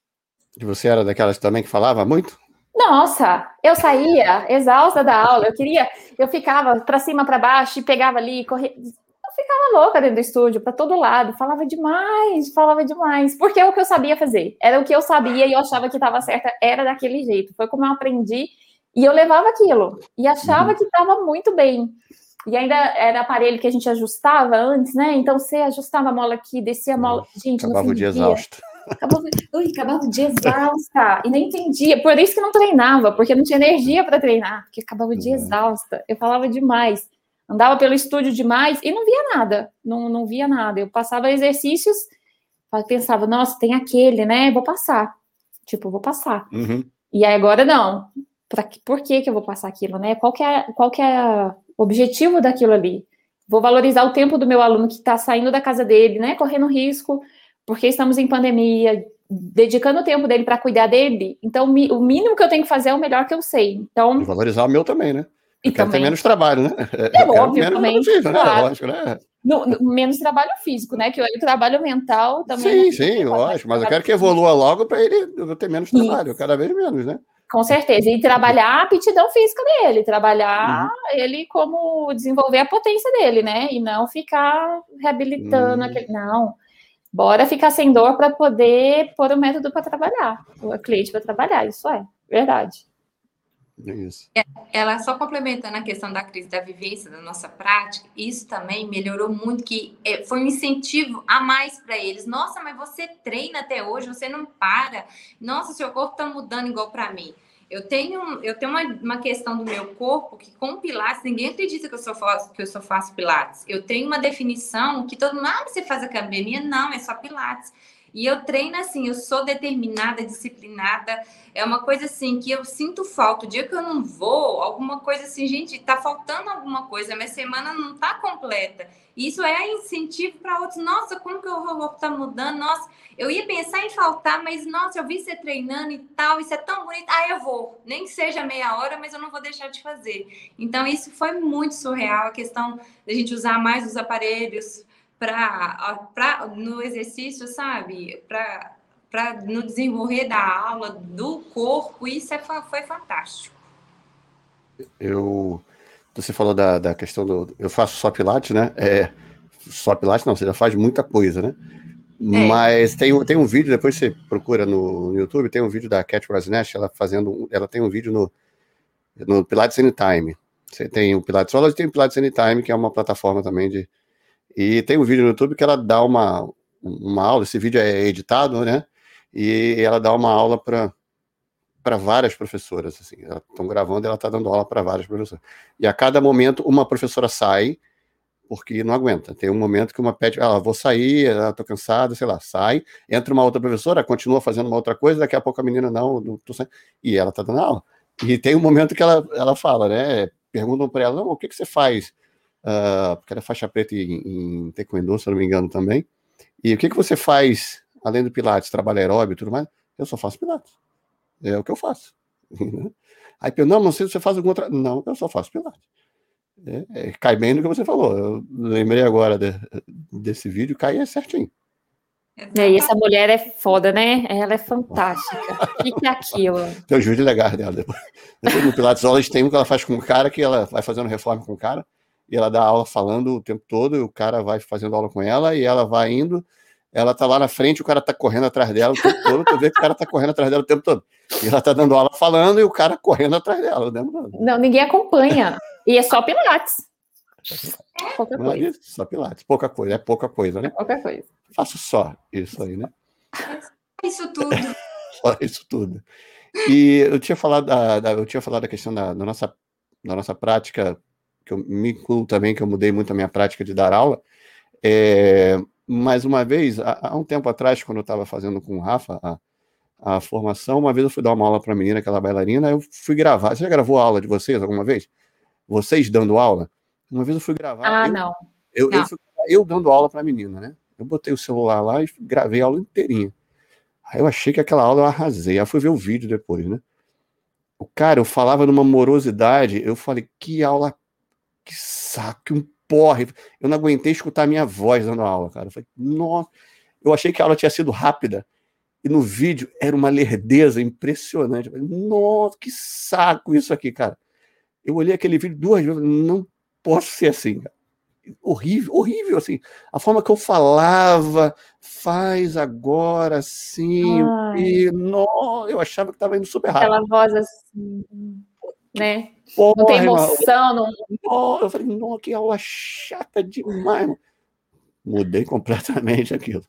E você era daquelas também que falava muito? Nossa, eu saía exausta da aula. Eu queria, eu ficava para cima, para baixo e pegava ali, corria. Eu ficava louca dentro do estúdio, para todo lado. Falava demais, falava demais, porque é o que eu sabia fazer. Era o que eu sabia e eu achava que estava certa. Era daquele jeito. Foi como eu aprendi e eu levava aquilo e achava uhum. que estava muito bem. E ainda era aparelho que a gente ajustava antes, né? Então você ajustava a mola aqui, descia a mola. Gente, acabava o dia exausto. Acabava, ui, acabava o dia exausta. E nem entendia. Por isso que não treinava, porque não tinha energia para treinar, porque acabava o dia uhum. exausta. Eu falava demais. Andava pelo estúdio demais e não via nada. Não, não via nada. Eu passava exercícios, pensava, nossa, tem aquele, né? Vou passar. Tipo, vou passar. Uhum. E aí agora não pra, por que, que eu vou passar aquilo, né? Qual que é, qual que é o objetivo daquilo ali? Vou valorizar o tempo do meu aluno que está saindo da casa dele, né? Correndo risco, porque estamos em pandemia, dedicando o tempo dele para cuidar dele. Então, o mínimo que eu tenho que fazer é o melhor que eu sei. Então, e valorizar o meu também, né? Eu e quero também. ter menos trabalho, né? É óbvio, menos também. Físico, né? claro. Lógico, né? No, no, menos trabalho físico, né? Que o trabalho mental também. Sim, sim, lógico. Mas eu quero que evolua logo para ele ter menos trabalho, Isso. cada vez menos, né? Com certeza. E trabalhar a aptidão física dele, trabalhar uhum. ele como desenvolver a potência dele, né? E não ficar reabilitando uhum. aquele. Não. Bora ficar sem dor para poder pôr o método para trabalhar, o cliente para trabalhar, isso é verdade. Isso. É, ela só complementando a questão da crise da vivência, da nossa prática, isso também melhorou muito, que é, foi um incentivo a mais para eles. Nossa, mas você treina até hoje, você não para. Nossa, seu corpo está mudando igual para mim. Eu tenho, eu tenho uma, uma questão do meu corpo que com Pilates, ninguém acredita que eu, só faço, que eu só faço Pilates. Eu tenho uma definição que todo mundo, ah, você faz academia? Não, é só Pilates. E eu treino assim, eu sou determinada, disciplinada. É uma coisa assim que eu sinto falta. O dia que eu não vou, alguma coisa assim, gente, tá faltando alguma coisa, minha semana não tá completa. Isso é incentivo para outros. Nossa, como que o robô tá mudando? Nossa, eu ia pensar em faltar, mas nossa, eu vi você treinando e tal, isso é tão bonito. Ah, eu vou. Nem que seja meia hora, mas eu não vou deixar de fazer. Então, isso foi muito surreal, a questão da gente usar mais os aparelhos para no exercício, sabe? Para no desenvolver da aula, do corpo, isso é, foi fantástico. Eu. Você falou da, da questão do. Eu faço só Pilates, né? É, só Pilates não, você já faz muita coisa, né? É. Mas tem, tem um vídeo, depois você procura no, no YouTube, tem um vídeo da Cat Brasnest, ela fazendo. Ela tem um vídeo no, no Pilates Anytime. Você tem o Pilates Solas e tem o Pilates Anytime, que é uma plataforma também de, e tem um vídeo no YouTube que ela dá uma, uma aula, esse vídeo é editado, né? E ela dá uma aula para para várias professoras, assim, estão gravando, ela está dando aula para várias professoras. E a cada momento uma professora sai porque não aguenta. Tem um momento que uma pede, ah, vou sair, estou cansada, sei lá, sai, entra uma outra professora, continua fazendo uma outra coisa, daqui a pouco a menina não, não tô saindo, e ela está dando aula. E tem um momento que ela, ela fala, né? Perguntam para ela, não, o que, que você faz? Uh, porque ela é faixa preta em, em taekwondo, se não me engano também. E o que, que você faz, além do pilates, trabalho aeróbio e tudo mais? Eu só faço pilates. É o que eu faço. Aí, não, não sei se você faz alguma outra... Não, eu só faço pilates. É, é, cai bem no que você falou. Eu lembrei agora de, desse vídeo, cai certinho. É, e essa mulher é foda, né? Ela é fantástica. O que, que é aquilo? Tem os vídeos legais dela. Depois, depois no Pilates eles tem um que ela faz com o cara, que ela vai fazendo reforma com o cara e ela dá aula falando o tempo todo, e o cara vai fazendo aula com ela, e ela vai indo, ela tá lá na frente, o cara tá correndo atrás dela o tempo todo, tu vê que o cara tá correndo atrás dela o tempo todo. E ela tá dando aula falando, e o cara correndo atrás dela. Né? Não, ninguém acompanha. E é só Pilates. Pouca Não é coisa. É isso, só Pilates. Pouca coisa, é pouca coisa, né? É pouca coisa. Faço só isso aí, né? Isso tudo. só isso tudo. E eu tinha falado da, da, eu tinha falado da questão da, da, nossa, da nossa prática que eu me incluo também, que eu mudei muito a minha prática de dar aula. É, mais uma vez, há, há, um tempo atrás, quando eu estava fazendo com o Rafa a, a, formação, uma vez eu fui dar uma aula para a menina, aquela bailarina, eu fui gravar. Você já gravou a aula de vocês alguma vez? Vocês dando aula? Uma vez eu fui gravar. Ah, eu, não. Eu, não. Eu, fui, eu, dando aula para a menina, né? Eu botei o celular lá e gravei a aula inteirinha. Aí eu achei que aquela aula eu arrasei. Aí fui ver o vídeo depois, né? O cara, eu falava numa morosidade, eu falei, que aula que saco, que um porre. Eu não aguentei escutar a minha voz dando aula, cara. Eu falei, nossa. Eu achei que a aula tinha sido rápida. E no vídeo era uma lerdeza impressionante. Falei, nossa, que saco isso aqui, cara. Eu olhei aquele vídeo duas vezes, não posso ser assim, cara. Horrível, horrível, assim. A forma que eu falava, faz agora, assim. E, no, eu achava que estava indo super rápido. Aquela voz assim né? Porra, não tem emoção. Não... Oh, eu falei, não, que aula chata demais. Mudei completamente aquilo.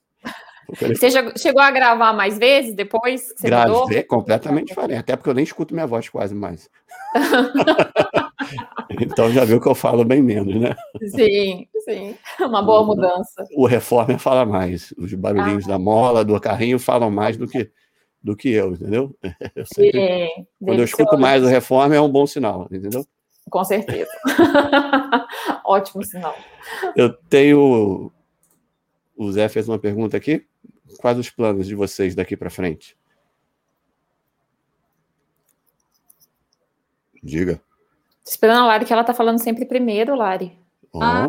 Você chegou a gravar mais vezes depois? Que Gravei mudou? completamente diferente, até porque eu nem escuto minha voz quase mais. então já viu que eu falo bem menos, né? Sim, sim. Uma boa mudança. O Reformer fala mais. Os barulhinhos ah. da mola, do carrinho falam mais do que do que eu, entendeu? Eu sempre, é, quando eu escuto mais o Reforma é um bom sinal, entendeu? Com certeza. Ótimo sinal. Eu tenho. O Zé fez uma pergunta aqui. Quais os planos de vocês daqui para frente? Diga. Esperando a Lari, que ela tá falando sempre primeiro, Lari. Oh. Ah.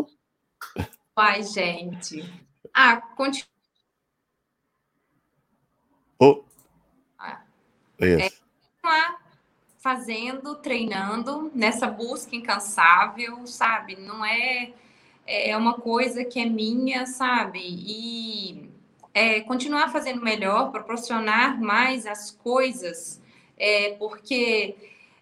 Ai, gente. Ah, continua. Oh. Isso. É, continuar fazendo, treinando nessa busca incansável, sabe? Não é é uma coisa que é minha, sabe? E é, continuar fazendo melhor, proporcionar mais as coisas, é, porque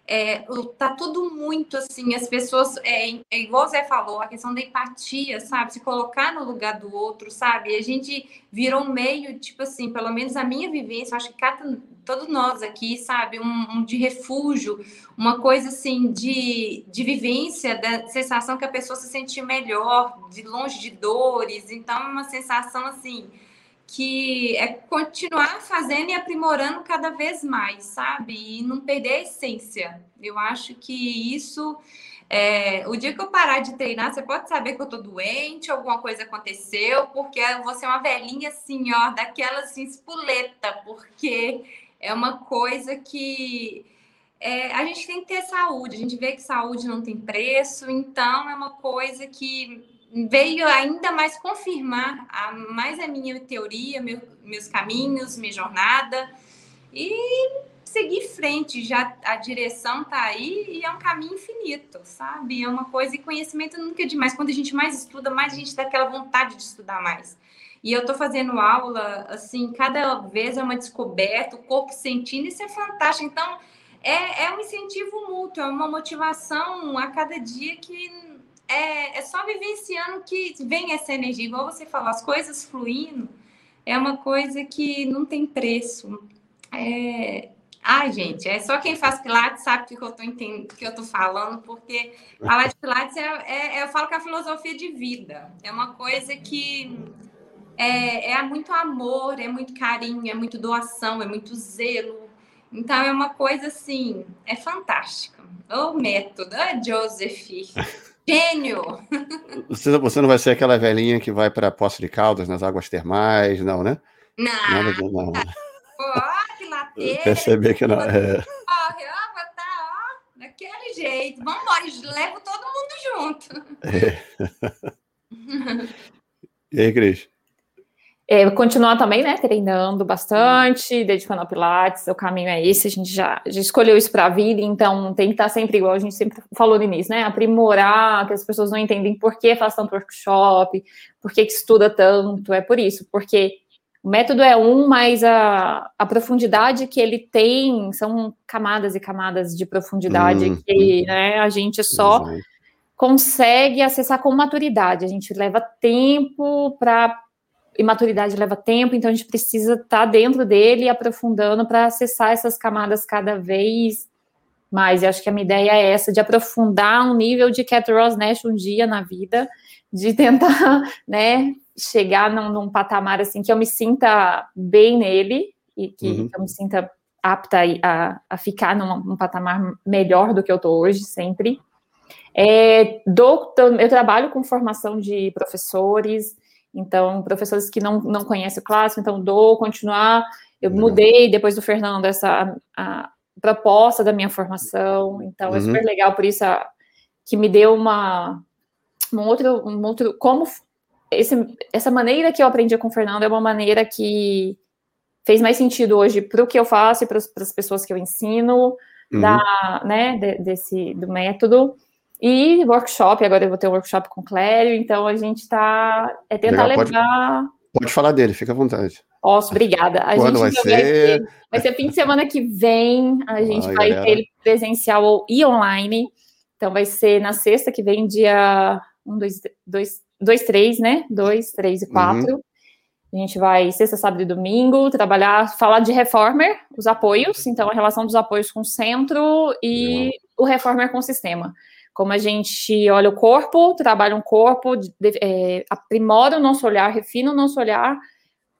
é, tá tudo muito assim, as pessoas, é, é, igual Zé falou, a questão da empatia, sabe? Se colocar no lugar do outro, sabe? A gente virou um meio, tipo assim, pelo menos a minha vivência, acho que cada, todos nós aqui, sabe? Um, um, de refúgio, uma coisa assim de, de vivência, da sensação que a pessoa se sente melhor, de longe de dores. Então, é uma sensação assim que é continuar fazendo e aprimorando cada vez mais, sabe? E não perder a essência. Eu acho que isso é, o dia que eu parar de treinar, você pode saber que eu tô doente, alguma coisa aconteceu, porque eu vou ser uma velhinha assim, ó, daquela assim, espuleta, porque é uma coisa que é, a gente tem que ter saúde, a gente vê que saúde não tem preço, então é uma coisa que veio ainda mais confirmar a, mais a minha teoria, meu, meus caminhos, minha jornada, e seguir frente, já a direção tá aí e é um caminho infinito, sabe? É uma coisa e conhecimento nunca é demais. Quando a gente mais estuda, mais a gente dá aquela vontade de estudar mais. E eu tô fazendo aula, assim, cada vez é uma descoberta, o corpo sentindo, isso é fantástico. Então, é, é um incentivo mútuo, é uma motivação a cada dia que é, é só vivenciando que vem essa energia, igual você falou, as coisas fluindo, é uma coisa que não tem preço. É, Ai, gente, é só quem faz Pilates sabe o que eu tô entendendo, que eu tô falando, porque falar de Pilates é, é, é, eu falo que é a filosofia de vida. É uma coisa que é, é muito amor, é muito carinho, é muito doação, é muito zelo. Então é uma coisa assim, é fantástica. O método, a Joseph. Gênio! Você, você não vai ser aquela velhinha que vai para Poço de Caldas, nas águas termais, não, né? Não. Nada de, não. Pô, bater. Perceber que não. É. Ó, ó, tá, ó, daquele jeito. Vamos embora, levo todo mundo junto. É. e aí, Cris? É, continuar também, né, treinando bastante, dedicando ao Pilates, o caminho é esse, a gente já, já escolheu isso para a vida, então tem que estar sempre igual, a gente sempre falou no início, né, aprimorar, que as pessoas não entendem por que faz tanto workshop, por que, que estuda tanto, é por isso, porque o método é um, mas a, a profundidade que ele tem são camadas e camadas de profundidade hum, que hum. né, a gente só consegue acessar com maturidade. A gente leva tempo para. E maturidade leva tempo, então a gente precisa estar tá dentro dele, aprofundando para acessar essas camadas cada vez mais. E acho que a minha ideia é essa, de aprofundar um nível de Cat Ross Nash um dia na vida, de tentar, né, chegar num, num, patamar assim que eu me sinta bem nele e que, uhum. eu me sinta apta a, a ficar num, num, patamar melhor do que eu estou hoje sempre. É, dou, eu trabalho com formação de professores, então professores que não, não conhecem o clássico, então dou continuar. Eu uhum. mudei depois do Fernando essa a, a proposta da minha formação, então uhum. é super legal por isso a, que me deu uma um outro, um outro como esse, essa maneira que eu aprendi com o Fernando é uma maneira que fez mais sentido hoje para o que eu faço e para as pessoas que eu ensino, uhum. da, né, de, desse, do método. E workshop, agora eu vou ter um workshop com o Clério, então a gente está é tentar Legal, levar. Pode, pode, falar dele, fica à vontade. Posso, obrigada. A Quando gente vai ser? Vai ser, vai ser fim de semana que vem, a gente Ai, vai galera. ter ele presencial e online. Então vai ser na sexta que vem, dia 1, 2, 2, dois, três, né? Dois, três e quatro. Uhum. A gente vai sexta, sábado e domingo trabalhar, falar de reformer, os apoios, então a relação dos apoios com o centro e uhum. o reformer com o sistema. Como a gente olha o corpo, trabalha um corpo, é, aprimora o nosso olhar, refina o nosso olhar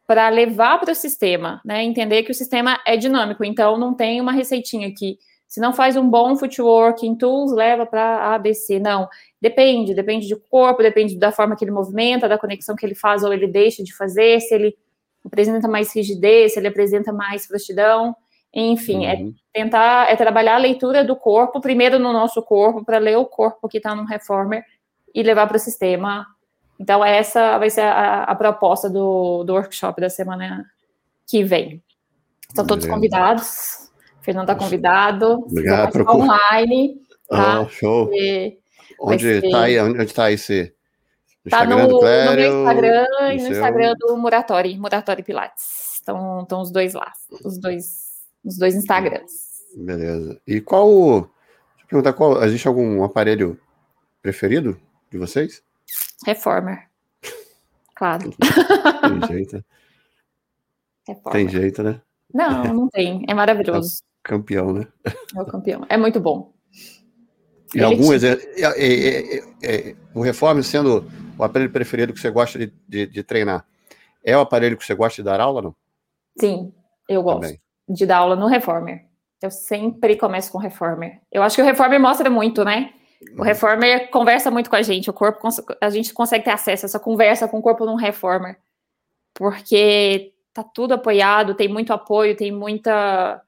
para levar para o sistema, né? Entender que o sistema é dinâmico, então não tem uma receitinha que se não faz um bom footwork em tools, leva para ABC. Não, depende, depende do corpo, depende da forma que ele movimenta, da conexão que ele faz ou ele deixa de fazer, se ele apresenta mais rigidez, se ele apresenta mais frouxidão. Enfim, é uhum. é tentar, é trabalhar a leitura do corpo, primeiro no nosso corpo, para ler o corpo que está no reformer e levar para o sistema. Então, essa vai ser a, a proposta do, do workshop da semana que vem. Estão todos convidados. Fernando está convidado. Obrigado. Procura... online. Tá? Oh, show. onde está aí? Onde está esse? Está no, no, meu Instagram e no seu... Instagram do Muratori, Muratori Pilates. Estão, estão os dois lá, os dois, os dois Instagrams. Beleza. E qual. Deixa eu perguntar, qual, existe algum aparelho preferido de vocês? Reformer. Claro. Tem jeito. Reformer. Tem jeito, né? Não, não tem. É maravilhoso campeão, né? É o campeão. É muito bom. E algum exemplo, é, é, é, o Reforme sendo o aparelho preferido que você gosta de, de, de treinar, É o aparelho que você gosta de dar aula, não? Sim, eu gosto Também. De dar aula no Reformer. Eu sempre começo com o Reformer. Eu acho que o Reformer mostra muito, né? O uhum. Reformer conversa muito com a gente. O corpo, a gente consegue ter acesso a essa conversa com o corpo num Reformer. Porque tá tudo apoiado, tem muito apoio, tem muita.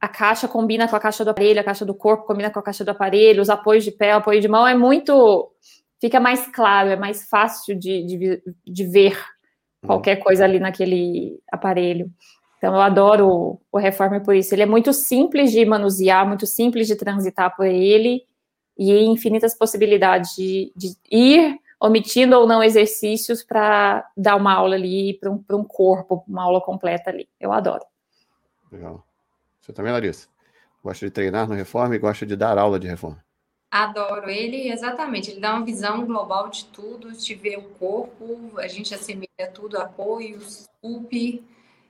A caixa combina com a caixa do aparelho, a caixa do corpo combina com a caixa do aparelho, os apoios de pé, apoio de mão, é muito. Fica mais claro, é mais fácil de, de, de ver uhum. qualquer coisa ali naquele aparelho. Então, eu adoro o, o Reformer por isso. Ele é muito simples de manusear, muito simples de transitar por ele e infinitas possibilidades de, de ir omitindo ou não exercícios para dar uma aula ali para um, um corpo, uma aula completa ali. Eu adoro. Legal. Você também, Larissa? Gosta de treinar no Reforma e gosta de dar aula de reforma? Adoro ele, exatamente. Ele dá uma visão global de tudo, de ver o corpo, a gente assemelha tudo, apoios, UP.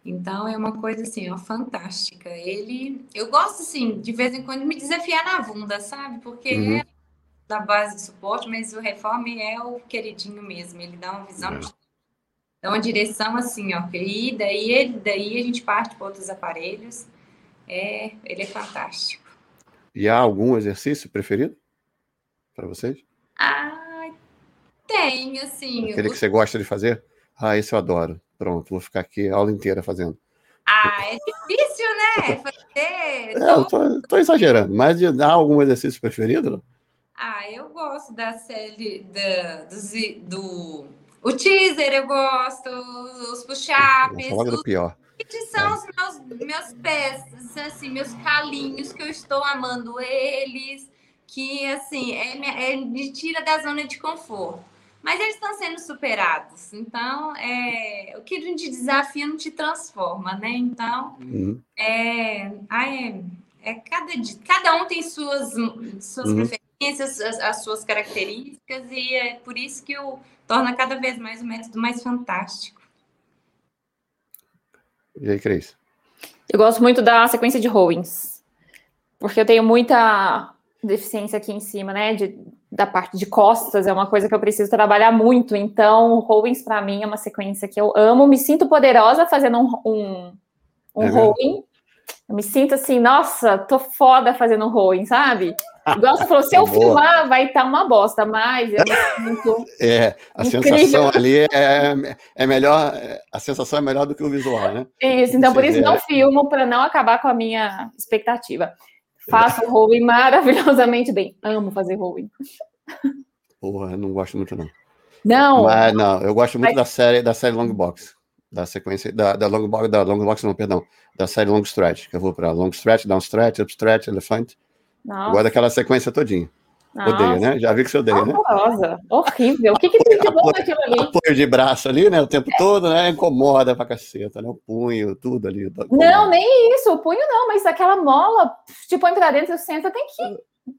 Então é uma coisa assim, ó, fantástica. Ele, eu gosto assim, de vez em quando me desafiar na bunda, sabe? Porque uhum. é da base de suporte, mas o Reforme é o queridinho mesmo. Ele dá uma visão, de, dá uma direção assim, ó. E daí, daí a gente parte para outros aparelhos. É, ele é fantástico. E há algum exercício preferido para vocês? Ah, tem, assim. Aquele que você gosta de fazer? Ah, esse eu adoro. Pronto, vou ficar aqui a aula inteira fazendo. Ah, é difícil, né? Fazer. É, eu tô, tô, exagerando, mas há algum exercício preferido? Não? Ah, eu gosto da série da, do, do. O teaser eu gosto, os push-ups. Os, pior. Que são é. os meus, meus pés, assim, meus calinhos, que eu estou amando eles, que assim, é, é, me tira da zona de conforto mas eles estão sendo superados. Então, é, o que não te desafia não te transforma, né? Então, uhum. é, é, é cada, cada um tem suas, suas uhum. preferências, as, as, suas características, e é por isso que o torna cada vez mais o método mais fantástico. E aí, Cris? Eu gosto muito da sequência de Rowings, porque eu tenho muita deficiência aqui em cima, né? De, da parte de costas, é uma coisa que eu preciso trabalhar muito. Então, Rowings para mim é uma sequência que eu amo. Me sinto poderosa fazendo um, um, um é rowing. Eu me sinto assim, nossa, tô foda fazendo um rowing, sabe? Igual você falou, se eu filmar, vai estar tá uma bosta, mas eu sinto. É, a incrível. sensação ali é, é melhor, a sensação é melhor do que o visual, né? Isso, então você por isso vê... não filmo, para não acabar com a minha expectativa. Faço rowing maravilhosamente bem. Amo fazer rowing. Porra, não gosto muito, não. Não. Mas, não, eu gosto muito Mas... da série da série Long Box. Da sequência. Da, da, long, da Long Box, não, perdão. Da série Long Stretch. Que eu vou para Long Stretch, Down Stretch, Up Stretch, Elephant. Nossa. Eu gosto daquela sequência todinha. Nossa. Odeia, né? Já vi que você odeia, né? Horrível. O que, que tem de bom naquilo ali? Apoio de braço ali, né? O tempo todo, né? Incomoda pra caceta, né? O punho, tudo ali. Não, nem isso. O punho não, mas aquela mola, te põe pra dentro, você senta, tem que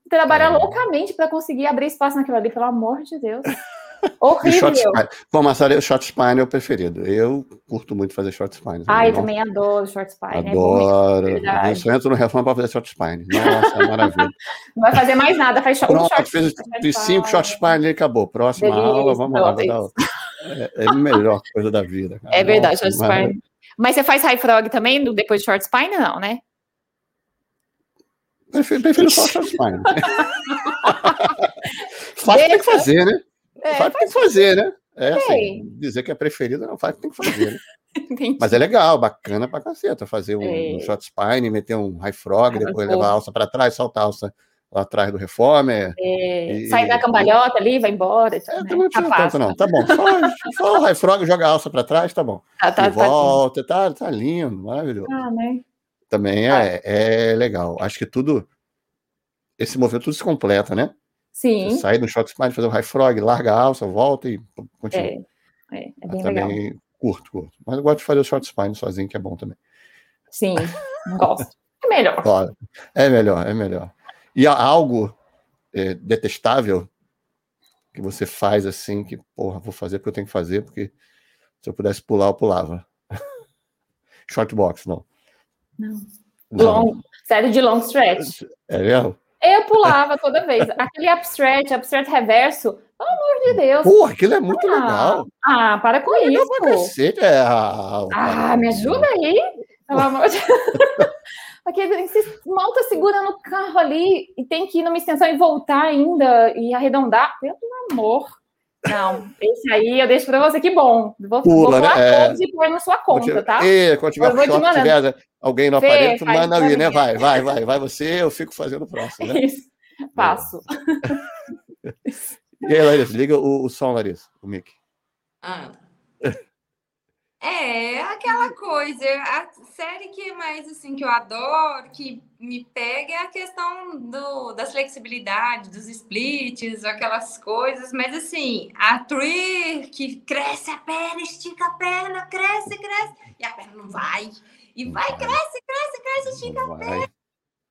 trabalhar é. loucamente para conseguir abrir espaço naquilo ali, pelo amor de Deus. Horrível. Bom, Massara, o short spine é o preferido. Eu curto muito fazer short spine. Ah, eu também adoro short spine. É adoro. É eu só entro no reforma para fazer short spine. Nossa, é maravilha. Não vai fazer mais nada, faz short, Pronto, short fez, fiz cinco short spine e acabou. Próxima Delícia, aula, vamos lá. É, é, a melhor coisa da vida. Cara. É verdade, Nossa, short spine. Mas você faz high frog também depois de short spine? Não, né? Prefiro, prefiro só short spine. Faz tem que fazer, né? É, faz tem que fazer, né? É assim, dizer que é preferido, não faz tem que fazer, né? Mas é legal, bacana pra caceta, fazer um, é. um short spine, meter um high frog, ah, depois levar a alça para trás, soltar a alça lá atrás do reformer. É, e, sair da cambalhota ali, vai embora. É, né? não precisa tanto, não. Tá bom. Só, só o high frog, joga a alça para trás, tá bom. Ah, tá, e tá, volta, tá, tá lindo, maravilhoso. Ah, né? Também é, é legal. Acho que tudo, esse movimento tudo se completa, né? Sim. Você sai do short spine, fazer o high frog, larga a alça, volta e continua. É, é, é bem também legal. curto, curto. Mas eu gosto de fazer o short spine sozinho, que é bom também. Sim, gosto. É melhor. Claro, é melhor, é melhor. E há algo é, detestável que você faz assim, que, porra, vou fazer porque eu tenho que fazer, porque se eu pudesse pular, eu pulava. Short box, não. Não. não. Long, série de long stretch. É mesmo? Eu pulava toda vez. Aquele upstretch, upstretch reverso, pelo amor de Deus. Porra, aquilo é muito ah, legal. Ah, para com Legal isso. pra cacete. É, ah, Ah, me ajuda aí. Pelo amor de Porque você mal tá segurando o carro ali e tem que ir numa extensão e voltar ainda e arredondar. Pelo amor. Não, esse aí eu deixo para você, que bom. Vou, Pula, vou né? É. todos e pôr na sua conta, tá? E, quando tiver mandando. tiver alguém no Fê, aparelho, tu manda aí, né? Vai, vai, vai. Vai você, eu fico fazendo o próximo, né? Isso. Passo. E aí, Larissa, liga o, o som, Larissa, o mic. Ah. É, aquela coisa. A série que mais assim que eu adoro, que me pega é a questão do, das flexibilidades, dos splits, aquelas coisas, mas assim, a Tree que cresce a perna, estica a perna, cresce, cresce, e a perna não vai. E vai, Vai. cresce, cresce, cresce, estica. Vai.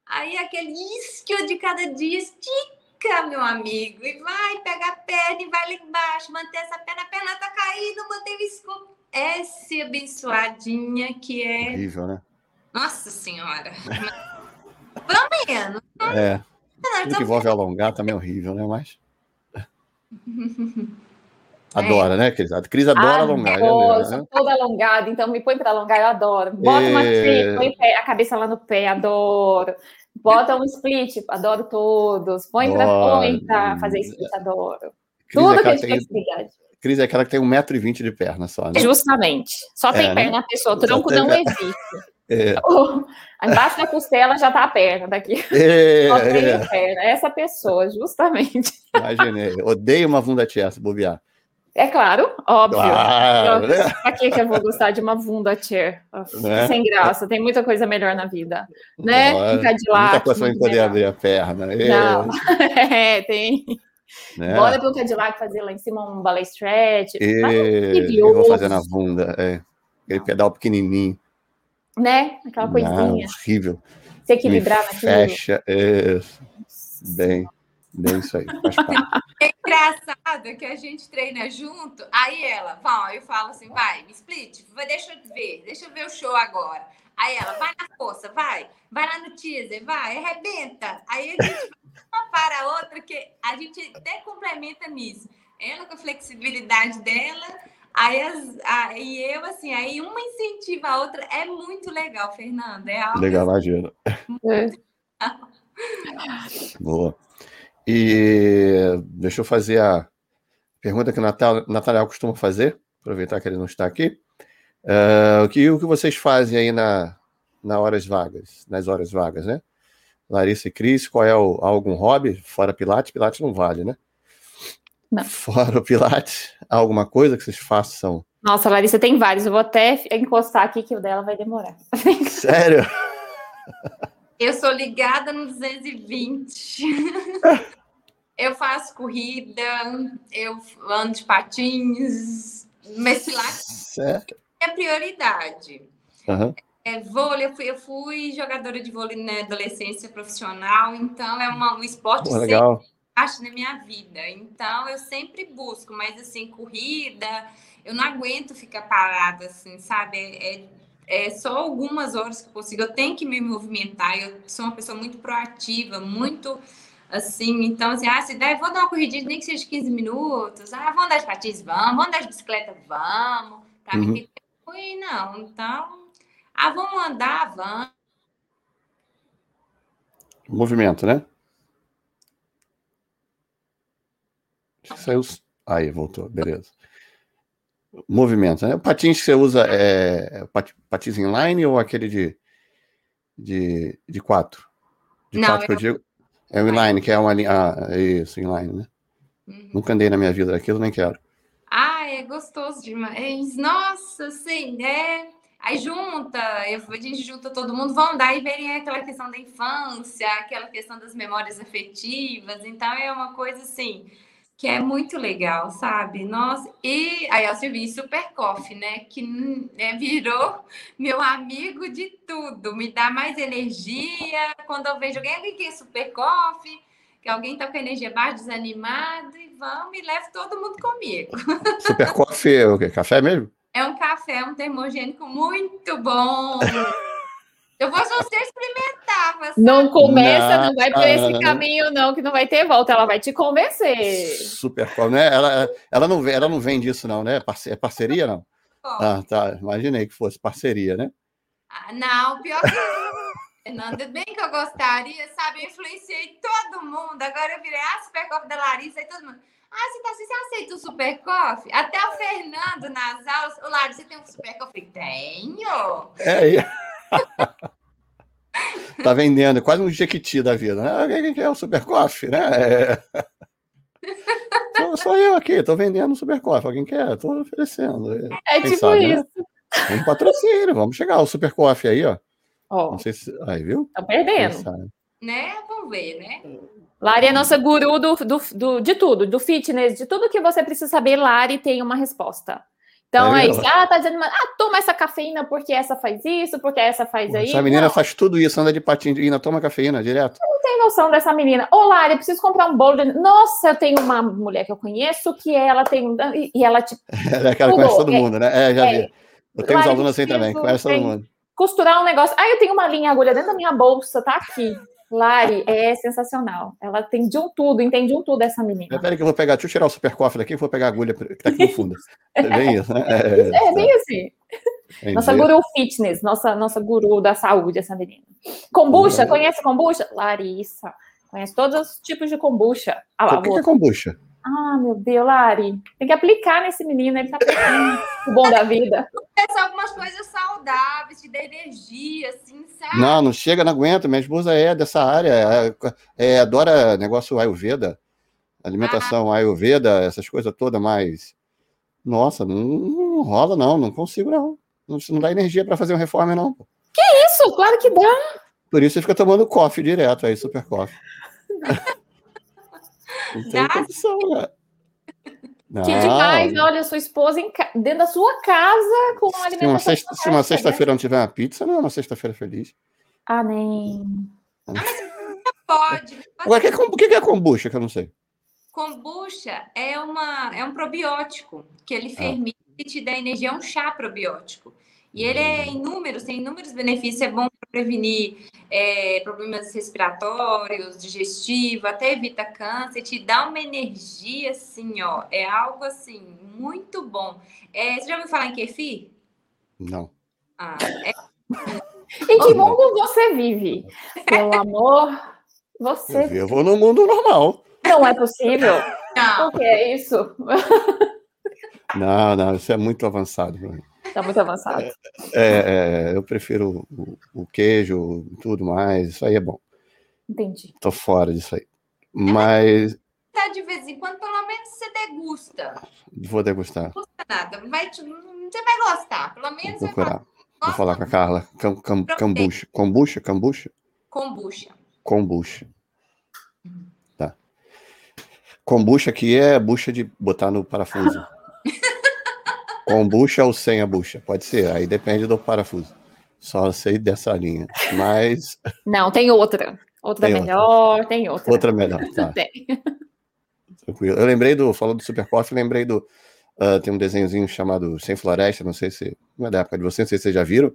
Aí aquele isquio de cada dia estica, meu amigo, e vai, pega a perna e vai lá embaixo, manter essa perna, a perna tá caindo, mantém o escopo. Essa abençoadinha que é. Horrível, né? Nossa Senhora! Pelo menos. É. nós Tudo que vamos- envolve alongar também é horrível, né? Mas. Adora, né, Cris? A Cris adora alongar. já Adoro, viu, sou né? toda alongada, então me põe para alongar, eu adoro. Bota uma É. tree, põe pé- a cabeça lá no pé, adoro. Bota um split, adoro todos. Põe pra fazer split, adoro. Cris é Tudo é que de tem, flexibilidade. Cris é aquela que tem 1,20m de perna só, né? Justamente. Só tem É, né? perna a pessoa, tronco tem não existe. É, Embaixo da costela já tá a perna daqui. é, Só tem é, a perna. Essa pessoa, justamente. imaginei. Odeio uma bunda tia, se bobear. É claro, óbvio. Claro, né? Pra que, eu vou gostar de uma bunda chair? Né? Sem graça, tem muita coisa melhor na vida. Né? Olha, Um Cadillac. Muita coisa pra poder abrir a perna. É, Não. É, tem. né? Bora um Cadillac fazer lá em cima um ballet stretch. E... Maravilhoso. Eu vou fazer na bunda. É. Aquele pedal pequenininho. Né? Aquela Não, coisinha. horrível. Se equilibrar Me naquilo. Fecha. É, bem, bem isso aí. Faz parte. É engraçado que a gente treina junto, aí ela, vai, eu falo assim, vai, me split, vai, deixa eu ver, deixa eu ver o show agora. Aí ela, vai na força, vai, vai lá no teaser, vai, arrebenta. Aí a gente vai uma para a outra, que a gente até complementa nisso. Ela com a flexibilidade dela, aí, as, aí eu, assim, aí uma incentiva a outra, é muito legal, Fernanda, é algo Legal, imagina. É. Boa. E deixa eu fazer a pergunta que o Natal, Natanael costuma fazer, aproveitar que ele não está aqui. Ah, o, que, o que vocês fazem aí na, na horas vagas, nas horas vagas, né? Larissa e Cris, qual é o, algum hobby? Fora Pilates? Pilates não vale, né? Não. Fora o Pilates, alguma coisa que vocês façam? Nossa, Larissa, tem vários. Eu vou até encostar aqui que o dela vai demorar. Sério? Eu sou ligada no 220. eu faço corrida, eu ando de patins, mas Sério? é prioridade. Aham. É, vôlei, eu fui, eu fui jogadora de vôlei na adolescência profissional, então é uma, um esporte Pô, sempre legal. parte na minha vida. Então eu sempre busco, mas assim, corrida, eu não aguento ficar parada, assim, sabe? É, é, é só algumas horas que eu consigo. Eu tenho que me movimentar. Eu sou uma pessoa muito proativa, muito assim. Então, assim, ah, se der, vou dar uma corridinha, nem que seja 15 minutos. Ah, vamos andar de patins? Vamos. Vamos andar de bicicleta? Vamos. Pra Uhum. mim, fui, não. Então, ah, vamos andar? Vamos. Movimento, né? Saiu. Aí, voltou, beleza. Movimento, né? O patins que você usa é é pat- patins inline ou aquele de, de, de quatro? De Não, quatro que eu digo. É o inline, que é uma linha. Ah, isso, inline, né? Uhum. Nunca andei na minha vida daquilo, nem quero. Ah, é gostoso demais. Nossa, assim, é. Aí junta, eu- a gente junta todo mundo, vão dar e verem aquela questão da infância, aquela questão das memórias afetivas. Então é uma coisa assim que é muito legal, sabe? Nossa, e aí eu servi Super Coffee, né? Que né, virou meu amigo de tudo, me dá mais energia. Quando eu vejo alguém que é Super Coffee, que alguém tá com energia baixa, desanimado, e vamos e levo todo mundo comigo. Super coffee é o quê? Café mesmo? É um café, um termogênico muito bom. Eu vou você experimentar. Não começa, não, Não. vai por esse caminho, não, que não vai ter volta. Ela vai te convencer. Super né? Ela, ela, não, ela não vende isso, não, né? Parce- É parceria, não? Pô, Ah, tá. Imaginei que fosse parceria, né? ah, não, pior que Fernanda, bem que eu gostaria, sabe? Eu influenciei todo mundo. Agora eu virei a super coffee da Larissa e todo mundo. Ah, você, tá, assim, você aceita o super coffee? Até o Fernando nas aulas. Ô, Larissa, você tem um super coffee? Tenho. É, e- tá vendendo, é quase um jequiti da vida, né? Quem é o Super Coffee, né? É. Sou, sou eu aqui, tô vendendo o Super Coffee. Alguém quer? Tô oferecendo. É Quem tipo sabe, né? isso. Vamos patrocínio, vamos chegar. O Super Coffee aí, ó. Ó, Não sei se. Aí, viu? tá perdendo. Né? Vamos ver, né? Lari é nossa guru do, do, do- de tudo, do fitness, de tudo que você precisa saber, Lari tem uma resposta. Então É é, isso. Ah, tá dizendo, ah, toma essa cafeína porque essa faz isso, porque essa faz aí. Essa menina Não, faz tudo isso, anda de patinho, ainda toma cafeína direto. tem noção dessa menina. Lari, eu preciso comprar um bolo de... Nossa, eu tenho uma mulher que eu conheço que ela tem um... E e ela, tipo, É aquela que conhece todo é, mundo, né? É, já é. vi. Eu tenho uns alunos assim também, conhece todo tem- mundo. costurar um negócio. Ah, eu tenho uma linha agulha dentro da minha bolsa, tá aqui. Lari é sensacional. Ela tem de um tudo, entende um tudo essa menina. Peraí que eu vou pegar, deixa eu tirar o super cofre daqui, vou pegar a agulha que tá aqui no fundo. É bem isso, né? É bem assim. entendi. Nossa guru fitness, nossa, nossa guru da saúde, essa menina. Kombucha, Uhum. conhece kombucha? Larissa. Conhece todos os tipos de kombucha. Ah lá, O que que é kombucha? Ah, meu Deus, Lari. Tem que aplicar nesse menino, ele tá perdendo o bom da vida. É só algumas coisas saudáveis, te dá energia, assim, sabe? Não, não chega, não aguento. Minha esposa é dessa área, é, é, adora negócio Ayurveda, alimentação Ayurveda, essas coisas todas, mas. Nossa, não, não rola, não, não consigo, não. Não, não dá energia para fazer uma reforma, não. pô. Isso, claro que dá. Por isso você fica tomando coffee direto aí, super coffee. não tem condição, né? Não, Que demais, olha, sua esposa em ca- dentro da sua casa com uma se uma alimentação. sexta- se uma né? sexta-feira não tiver uma pizza, não é uma sexta-feira feliz. Ah, nem. Pode. Agora, o que é o que é kombucha, que eu não sei? Kombucha é, uma, é um probiótico que Ah. ele fermenta e te dá energia, é um chá probiótico. E ele é inúmeros, tem inúmeros benefícios, é bom para prevenir é, problemas respiratórios, digestivo, até evita câncer, te dá uma energia assim, ó, é algo assim, muito bom. É, você já ouviu falar em kefir? Não. Ah, é Em que mundo você vive? Pelo amor, você Eu vivo no mundo normal. não é possível. não, O que é isso? Não, não, isso é muito avançado. pra mim. Tá muito avançado. É, é, eu prefiro o, o queijo e tudo mais, isso aí é bom. Entendi. Tô fora disso aí. Mas tá de vez em quando, pelo menos você degusta. vou degustar, Não custa nada, vai te- você vai gostar, pelo vou menos vai procurar. Vou falar com a Carla. Cam, cam, cambucha. Kombucha? Kombucha? kombucha. Kombucha. Tá. Kombucha aqui é bucha de botar no parafuso. Kombucha ou sem a bucha? Pode ser, aí depende do parafuso. Só sei dessa linha. Mas Não, tem outra. Outra Tem melhor, tem outra. outra melhor. Tá. Tem. Tranquilo. Eu lembrei do, falou do Super Coffee, lembrei do, ah, tem um desenhozinho chamado Sem Floresta, não sei se, não é da época de vocês, não sei se vocês já viram,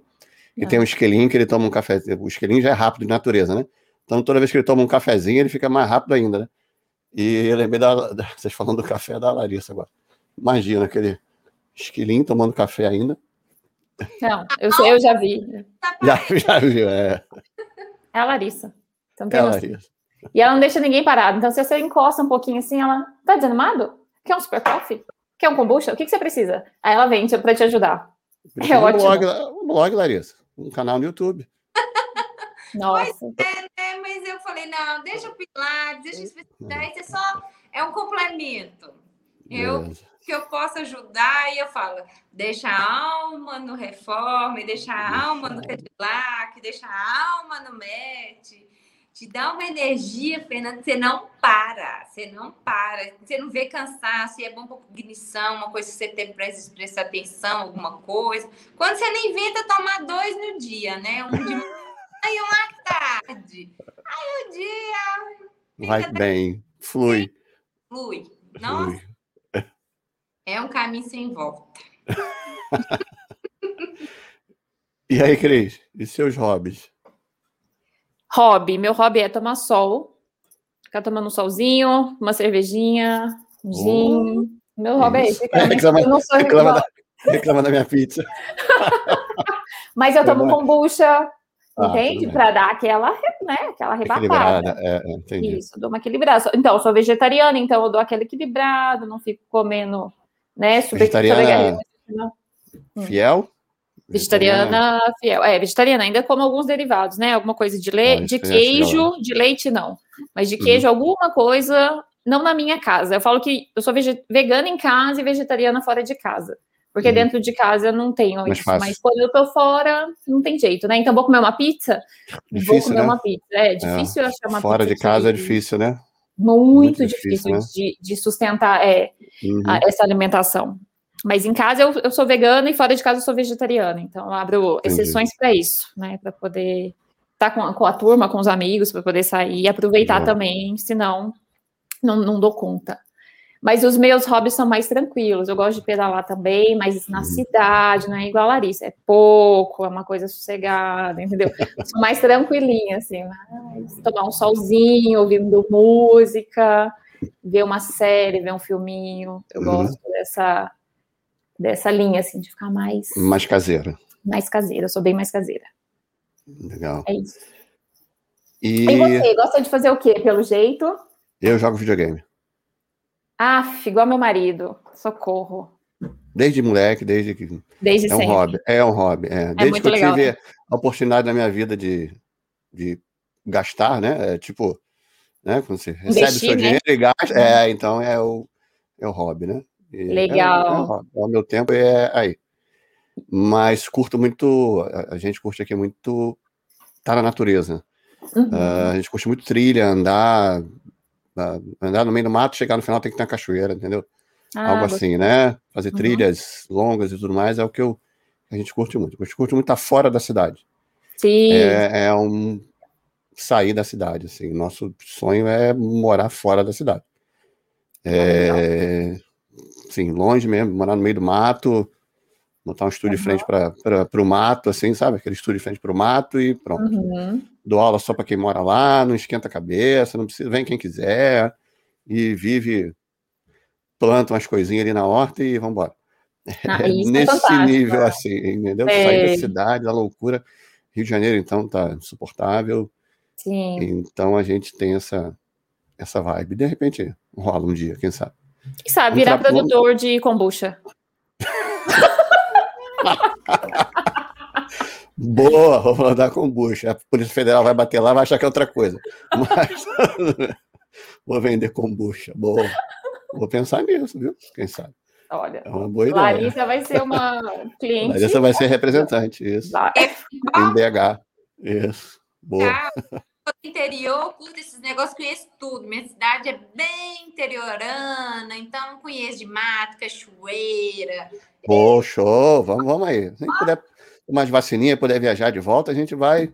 e Não. tem um esquilinho que ele toma um café, o esquilinho já é rápido de natureza, né? Então toda vez que ele toma um cafezinho, ele fica mais rápido ainda, né? E eu lembrei da, da- vocês falando do café da Larissa agora. Imagina aquele esquilinho tomando café ainda. Não, eu, sei, eu já vi. Já, já viu, é, É a Larissa. Não é tem a noção. Larissa. E ela não deixa ninguém parado. Então, se você encosta um pouquinho assim, ela tá desanimado? Quer um super coffee? Quer um kombucha? O que, que você precisa? Aí ela vem pra te ajudar. Precisa um ótimo. blog, um blog, Larissa. Um canal no YouTube. Nossa. É, mas eu falei, não, deixa o Pilates, deixa isso isso é só é um complemento. Eu Beleza. Que eu posso ajudar e eu falo, deixa a alma no Reforma, deixa a alma no Cadillac, deixa a alma no MET. Te dá uma energia, Fernanda, você não para, você não para, você não vê cansaço, e é bom para cognição, uma coisa que você tem para prestar atenção, alguma coisa. Quando você nem inventa tomar dois no dia, né? Um de manhã e um à tarde. Aí o dia Vai bem, flui. flui. Nossa. É um caminho sem volta. E aí, Cris? E seus hobbies? Hobby. Meu hobby é tomar sol. Ficar tomando um solzinho, uma cervejinha, um gin. Oh, Meu hobby é esse. Reclama, reclama, da, reclama da minha pizza. Mas eu tomo kombucha, ah, entende? Para dar aquela, né, aquela arrebatada. É, é, entendi. Isso, dou uma equilibrada. Então, eu sou vegetariana, então eu dou aquele equilibrado, não fico comendo, né, vegetariana fiel? Vegetariana fiel. É, vegetariana, ainda como alguns derivados, né? Alguma coisa de, le... Ah, de queijo, de leite não. Mas de queijo, uhum. alguma coisa, não na minha casa. Eu falo que eu sou vegana em casa e vegetariana fora de casa. Porque uhum. dentro de casa eu não tenho Mais isso. Fácil. Mas quando eu tô fora, não tem jeito, né? Então vou comer uma pizza, difícil, vou comer né? uma pizza. É, é. difícil é. achar uma fora pizza. Fora de casa é difícil, né? Muito, Muito né? de, de, sustentar é, uhum. a, essa alimentação. Mas em casa eu, eu sou vegana e fora de casa eu sou vegetariana. Então eu abro Entendi. exceções para isso, né? Para poder estar tá com, com, a turma, com os amigos, para poder sair e aproveitar também, senão não, não dou conta. Mas os meus hobbies são mais tranquilos. Eu gosto de pedalar também, mas na uhum. cidade, não é igual a Larissa. É pouco, é uma coisa sossegada, entendeu? sou mais tranquilinha, assim. tomar um solzinho, ouvindo música, ver uma série, ver um filminho. Eu uhum. gosto dessa, dessa linha, assim, de ficar mais. Mais caseira. Mais caseira, eu sou bem mais caseira. Legal. É isso. E... e você, gosta de fazer o quê, pelo jeito? Eu jogo videogame. Ah, igual meu marido. Socorro. Desde moleque, desde que. Desde é um sempre. hobby. É um hobby. É. Desde que eu legal, tive né? a oportunidade na minha vida de, de gastar, né? É, tipo, né? Quando você recebe Investir, seu né? dinheiro e gasta. É, então é o, é o hobby, né? Legal. É, é, o meu tempo é aí. Mas curto muito, a, gente curte aqui muito tá na natureza. Uhum. Uh, a gente curte muito trilha, andar, andar no meio do mato, chegar no final tem que ter uma cachoeira, entendeu? Ah, Algo assim, né? Fazer uhum. trilhas longas e tudo mais é o que eu, a gente curte muito. A gente curte muito estar tá fora da cidade. Sim. É, é um sair da cidade, assim. Nosso sonho é morar fora da cidade. É, assim, longe mesmo, morar no meio do mato, montar um estúdio uhum. de frente para o mato, assim, sabe? Aquele estúdio de frente para o mato e pronto. Uhum. Dou aula só para quem mora lá, não esquenta a cabeça, não precisa, vem quem quiser e vive, planta umas coisinhas ali na horta e vamos embora. Ah, é nesse é nível, assim, entendeu? É. Sair da cidade, da loucura. Rio de Janeiro, então, tá insuportável. Sim. Então a gente tem essa, essa vibe. De repente rola um dia, quem sabe. Quem sabe, virar tra... produtor de kombucha. Boa, vou mandar kombucha. A Polícia Federal vai bater lá, vai achar que é outra coisa. Mas vou vender kombucha. Boa. Vou pensar nisso, viu? Quem sabe. Olha, é uma boa ideia. Larissa vai ser uma cliente. Larissa vai ser representante, isso. Em BH. Isso. Boa. Ah, interior, curto esses negócios, conheço tudo. Minha cidade é bem interiorana, então conheço de mato, cachoeira. Pô, show! Vamos, vamos aí. Se puder tomar de vacininha, puder viajar de volta, a gente vai.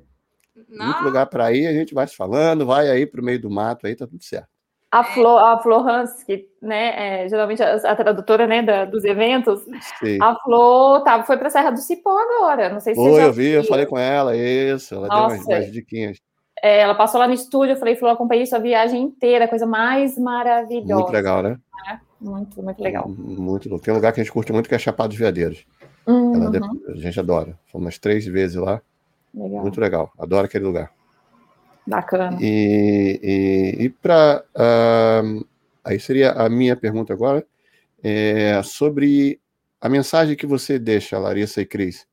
Não. Muito lugar para ir, a gente vai se falando, vai aí para o meio do mato aí, tá tudo certo. A Flor, a Flor Hans, que né, é, geralmente a, a, tradutora né, da, dos eventos, Sim. a Flor tá, foi para a Serra do Cipó agora. Não sei se Foi, você já eu vi, viu. eu falei com ela, isso, ela Nossa. deu umas, umas diquinhas. É, ela passou lá no estúdio, eu falei, falou, acompanhei sua viagem inteira, coisa mais maravilhosa. Muito legal, né? É, muito, muito legal. Muito louco. Tem um lugar que a gente curte muito que é Chapado dos Veadeiros. Uhum. a gente adora. Fomos umas três vezes lá. Legal. Muito legal. Adoro aquele lugar. Bacana. E, e, e para. Uh, aí seria a minha pergunta agora. É, sobre a mensagem que você deixa, Larissa e Cris,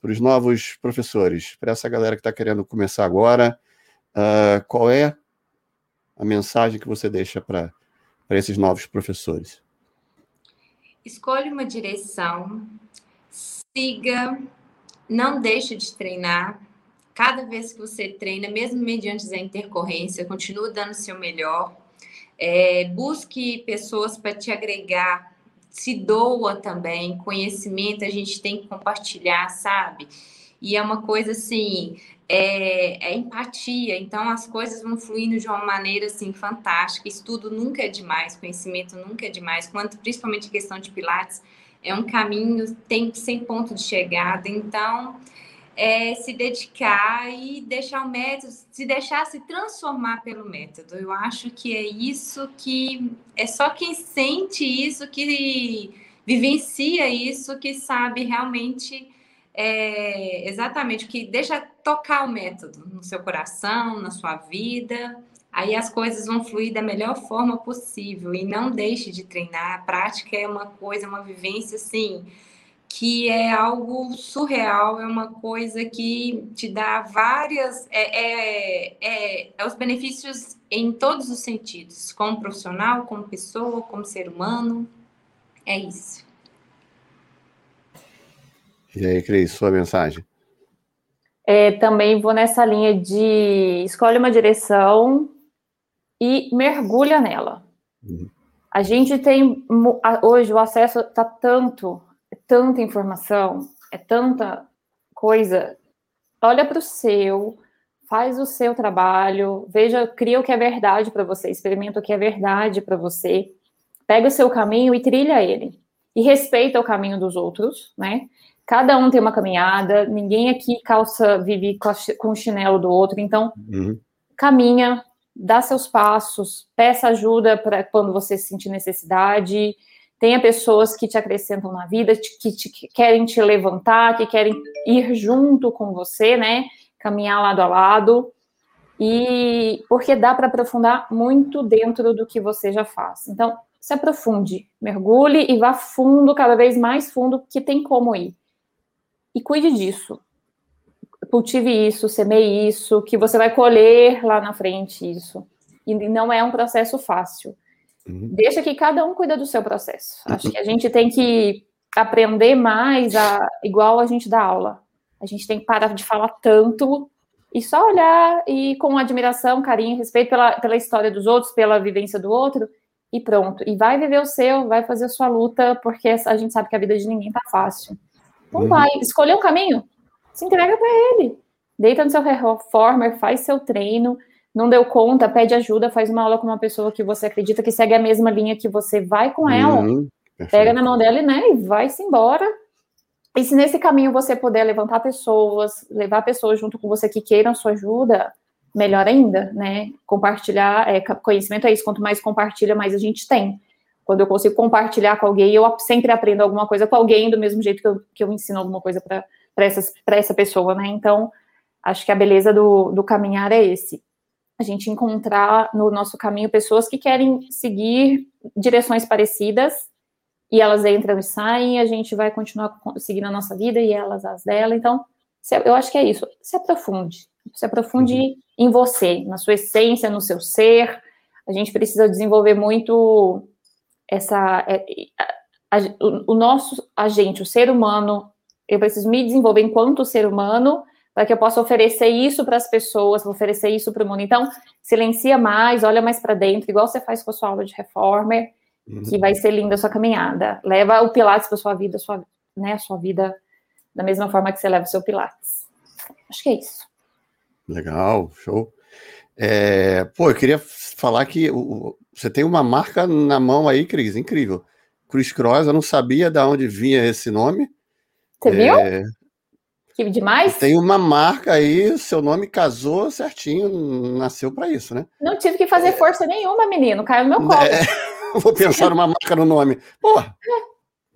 para os novos professores, para essa galera que está querendo começar agora, uh, qual é a mensagem que você deixa para esses novos professores? Escolhe uma direção, siga, não deixe de treinar. Cada vez que você treina, mesmo mediante a intercorrência, continue dando o seu melhor. É, busque pessoas para te agregar se doa também, conhecimento a gente tem que compartilhar, sabe? E é uma coisa assim, é, é, empatia, então as coisas vão fluindo de uma maneira assim fantástica. Estudo nunca é demais, conhecimento nunca é demais, quanto principalmente a questão de Pilates, é um caminho, tem sem ponto de chegada. Então, é se dedicar e deixar o método, se deixar se transformar pelo método. Eu acho que é isso que é só quem sente isso, que vivencia isso, que sabe realmente é, exatamente o que deixa tocar o método no seu coração, na sua vida. Aí as coisas vão fluir da melhor forma possível e não deixe de treinar. A prática é uma coisa, uma vivência assim que é algo surreal, é uma coisa que te dá várias. É, é, é, é, os benefícios em todos os sentidos, como profissional, como pessoa, como ser humano. É isso. E aí, Cris, sua mensagem? É, também vou nessa linha de escolhe uma direção e mergulha nela. Uhum. A gente tem hoje o acesso está tanto tanta informação, é tanta coisa. Olha para o seu, faz o seu trabalho, veja, cria o que é verdade para você, experimenta o que é verdade para você, pega o seu caminho e trilha ele. E respeita o caminho dos outros, né? Cada um tem uma caminhada, ninguém aqui calça, vive com o chinelo do outro, então uhum. caminha, dá seus passos, peça ajuda para quando você sentir necessidade, tenha pessoas que te acrescentam na vida, que, te, que querem te levantar, que querem ir junto com você, né? Caminhar lado a lado. E porque dá para aprofundar muito dentro do que você já faz. Então, se aprofunde, mergulhe e vá fundo, cada vez mais fundo, que tem como ir. E cuide disso. Cultive isso, semeie isso, que você vai colher lá na frente isso. E não é um processo fácil. Uhum. Deixa que cada um cuida do seu processo. Acho que a gente tem que aprender mais a, igual a gente dá aula. A gente tem que parar de falar tanto e só olhar e com admiração, carinho, respeito pela, pela história dos outros, pela vivência do outro e pronto. E vai viver o seu, vai fazer a sua luta, porque a gente sabe que a vida de ninguém tá fácil. Então uhum. vai, escolher um caminho, se entrega para ele. Deita no seu reformer, faz seu treino, não deu conta, pede ajuda, faz uma aula com uma pessoa que você acredita que segue a mesma linha que você, vai com ela, uhum, pega na mão dela né, e vai-se embora. E se nesse caminho você puder levantar pessoas, levar pessoas junto com você que queiram sua ajuda, melhor ainda, né? Compartilhar, é, conhecimento é isso, quanto mais compartilha, mais a gente tem. Quando eu consigo compartilhar com alguém, eu sempre aprendo alguma coisa com alguém, do mesmo jeito que eu, que eu ensino alguma coisa para essa pessoa, né? Então, acho que a beleza do, do caminhar é esse a gente encontrar no nosso caminho pessoas que querem seguir direções parecidas e elas entram e saem, e a gente vai continuar seguindo a nossa vida e elas as dela. Então, eu acho que é isso. Se aprofunde. Se aprofunde uhum. em você, na sua essência, no seu ser. A gente precisa desenvolver muito essa. É, a, a, o nosso agente, o ser humano. Eu preciso me desenvolver enquanto ser humano para que eu possa oferecer isso para as pessoas, oferecer isso para o mundo. Então, silencia mais, olha mais para dentro, igual você faz com a sua aula de reformer, uhum. que vai ser linda a sua caminhada. Leva o Pilates para sua vida, sua, né, a sua vida da mesma forma que você leva o seu Pilates. Acho que é isso. Legal, show. É, pô, eu queria falar que o, você tem uma marca na mão aí, Cris, incrível. Cruz Cross, eu não sabia de onde vinha esse nome. Você é, viu? Que demais? Tem uma marca aí, seu nome casou certinho, nasceu para isso, né? Não tive que fazer força nenhuma, menino, caiu no meu colo. É, vou pensar numa marca no nome. Pô,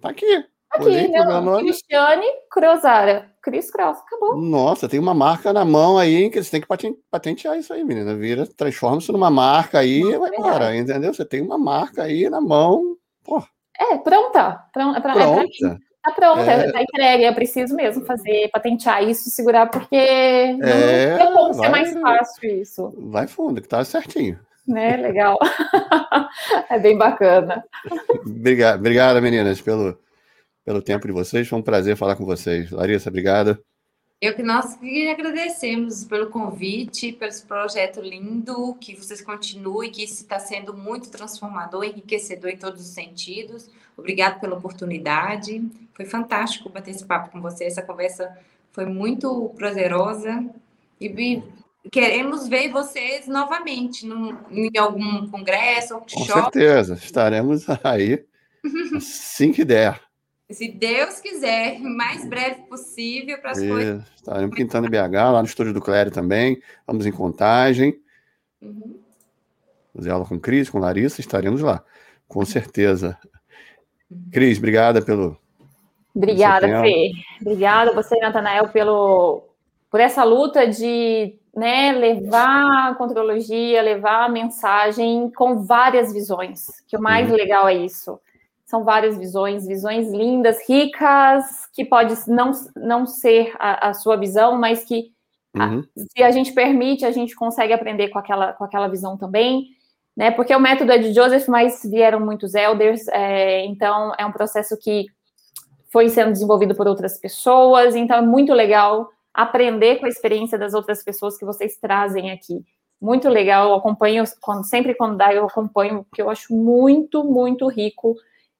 tá aqui. Aqui, meu, meu nome. Cristiane Cruzara. Cris Cross, acabou. Nossa, tem uma marca na mão aí que você tem que patentear isso aí, menina. Vira, transforma isso numa marca aí e vai embora, entendeu? Você tem uma marca aí na mão. Pô. É, pronta. Pronta. pronta. Tá pronta, é... tá entregue. Eu preciso mesmo fazer, patentear isso, segurar, porque não é... tem como ser mais fácil isso. Vai fundo, que tá certinho. Né, legal. é bem bacana. obrigado, obrigada, meninas, pelo, pelo tempo de vocês. Foi um prazer falar com vocês. Larissa, obrigada. Eu que nós que agradecemos pelo convite, pelo projeto lindo, que vocês continuem, que isso está sendo muito transformador, enriquecedor em todos os sentidos. Obrigado pela oportunidade. Foi fantástico bater esse papo com você. Essa conversa foi muito prazerosa. E queremos ver vocês novamente num, em algum congresso, workshop. Com certeza, estaremos aí assim que der. Se Deus quiser, o mais breve possível para as coisas. Estaremos pintando em BH, lá no estúdio do Clério também. Vamos em contagem. Uhum. Fazer aula com Cris, com Larissa, estaremos lá, com certeza. Uhum. Cris, obrigada pelo. Obrigada, Fê. Obrigada você, Natanael, pelo, por essa luta de né, levar a contrologia, levar a mensagem com várias visões, que o mais uhum. legal é isso. São várias visões, visões lindas, ricas, que pode não, não ser a, a sua visão, mas que uhum. a, se a gente permite, a gente consegue aprender com aquela, com aquela visão também. Né, porque o método é de Joseph, mas vieram muitos elders, é, então é um processo que foi sendo desenvolvido por outras pessoas, então é muito legal aprender com a experiência das outras pessoas que vocês trazem aqui. Muito legal, eu acompanho, quando, sempre quando dá, eu acompanho, porque eu acho muito, muito rico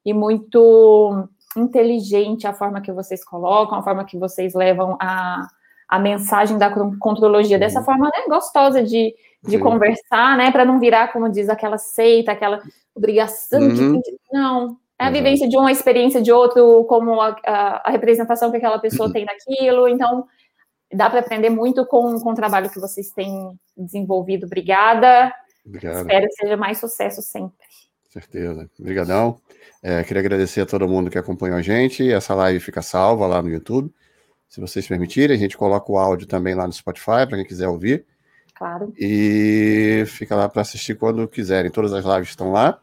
e muito inteligente a forma que vocês colocam, a forma que vocês levam a, a mensagem da contrologia dessa uhum. forma né, gostosa de, de conversar, né? Para não virar, como diz, aquela seita, aquela obrigação uhum. de. Não. É a vivência de uma experiência de outro, como a, a, a representação que aquela pessoa tem daquilo. Então, dá para aprender muito com, com o trabalho que vocês têm desenvolvido. Obrigada. Obrigado. Espero que seja mais sucesso sempre. Certeza. Obrigadão. É, queria agradecer a todo mundo que acompanhou a gente. Essa live fica salva lá no YouTube. Se vocês permitirem, a gente coloca o áudio também lá no Spotify para quem quiser ouvir. Claro. E fica lá para assistir quando quiserem. Todas as lives estão lá.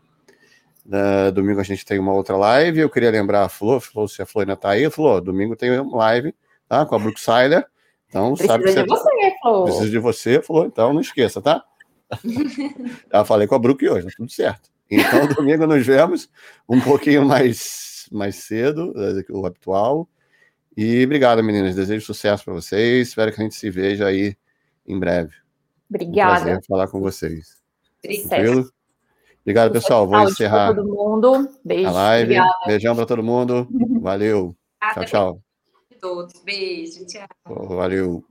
Uh, domingo a gente tem uma outra live. Eu queria lembrar a Flor, Flor se a Flor ainda está aí. Flor, domingo tem uma live tá, com a Brooke Siler. Então, Precisa sabe que de você, falou. Precisa de você, falou, então não esqueça, tá? Já falei com a Brook hoje, tá tudo certo. Então, domingo nos vemos um pouquinho mais, mais cedo, eh, o habitual. E obrigado, meninas. Desejo sucesso para vocês. Espero que a gente se veja aí em breve. Obrigada. Um prazer falar com vocês. Tranquilo? Obrigado, pessoal. Vou encerrar todo mundo. Beijo. a live. Obrigada. Beijão para todo mundo. Valeu. Tchau, tchau todos. Beijo, tchau. Valeu.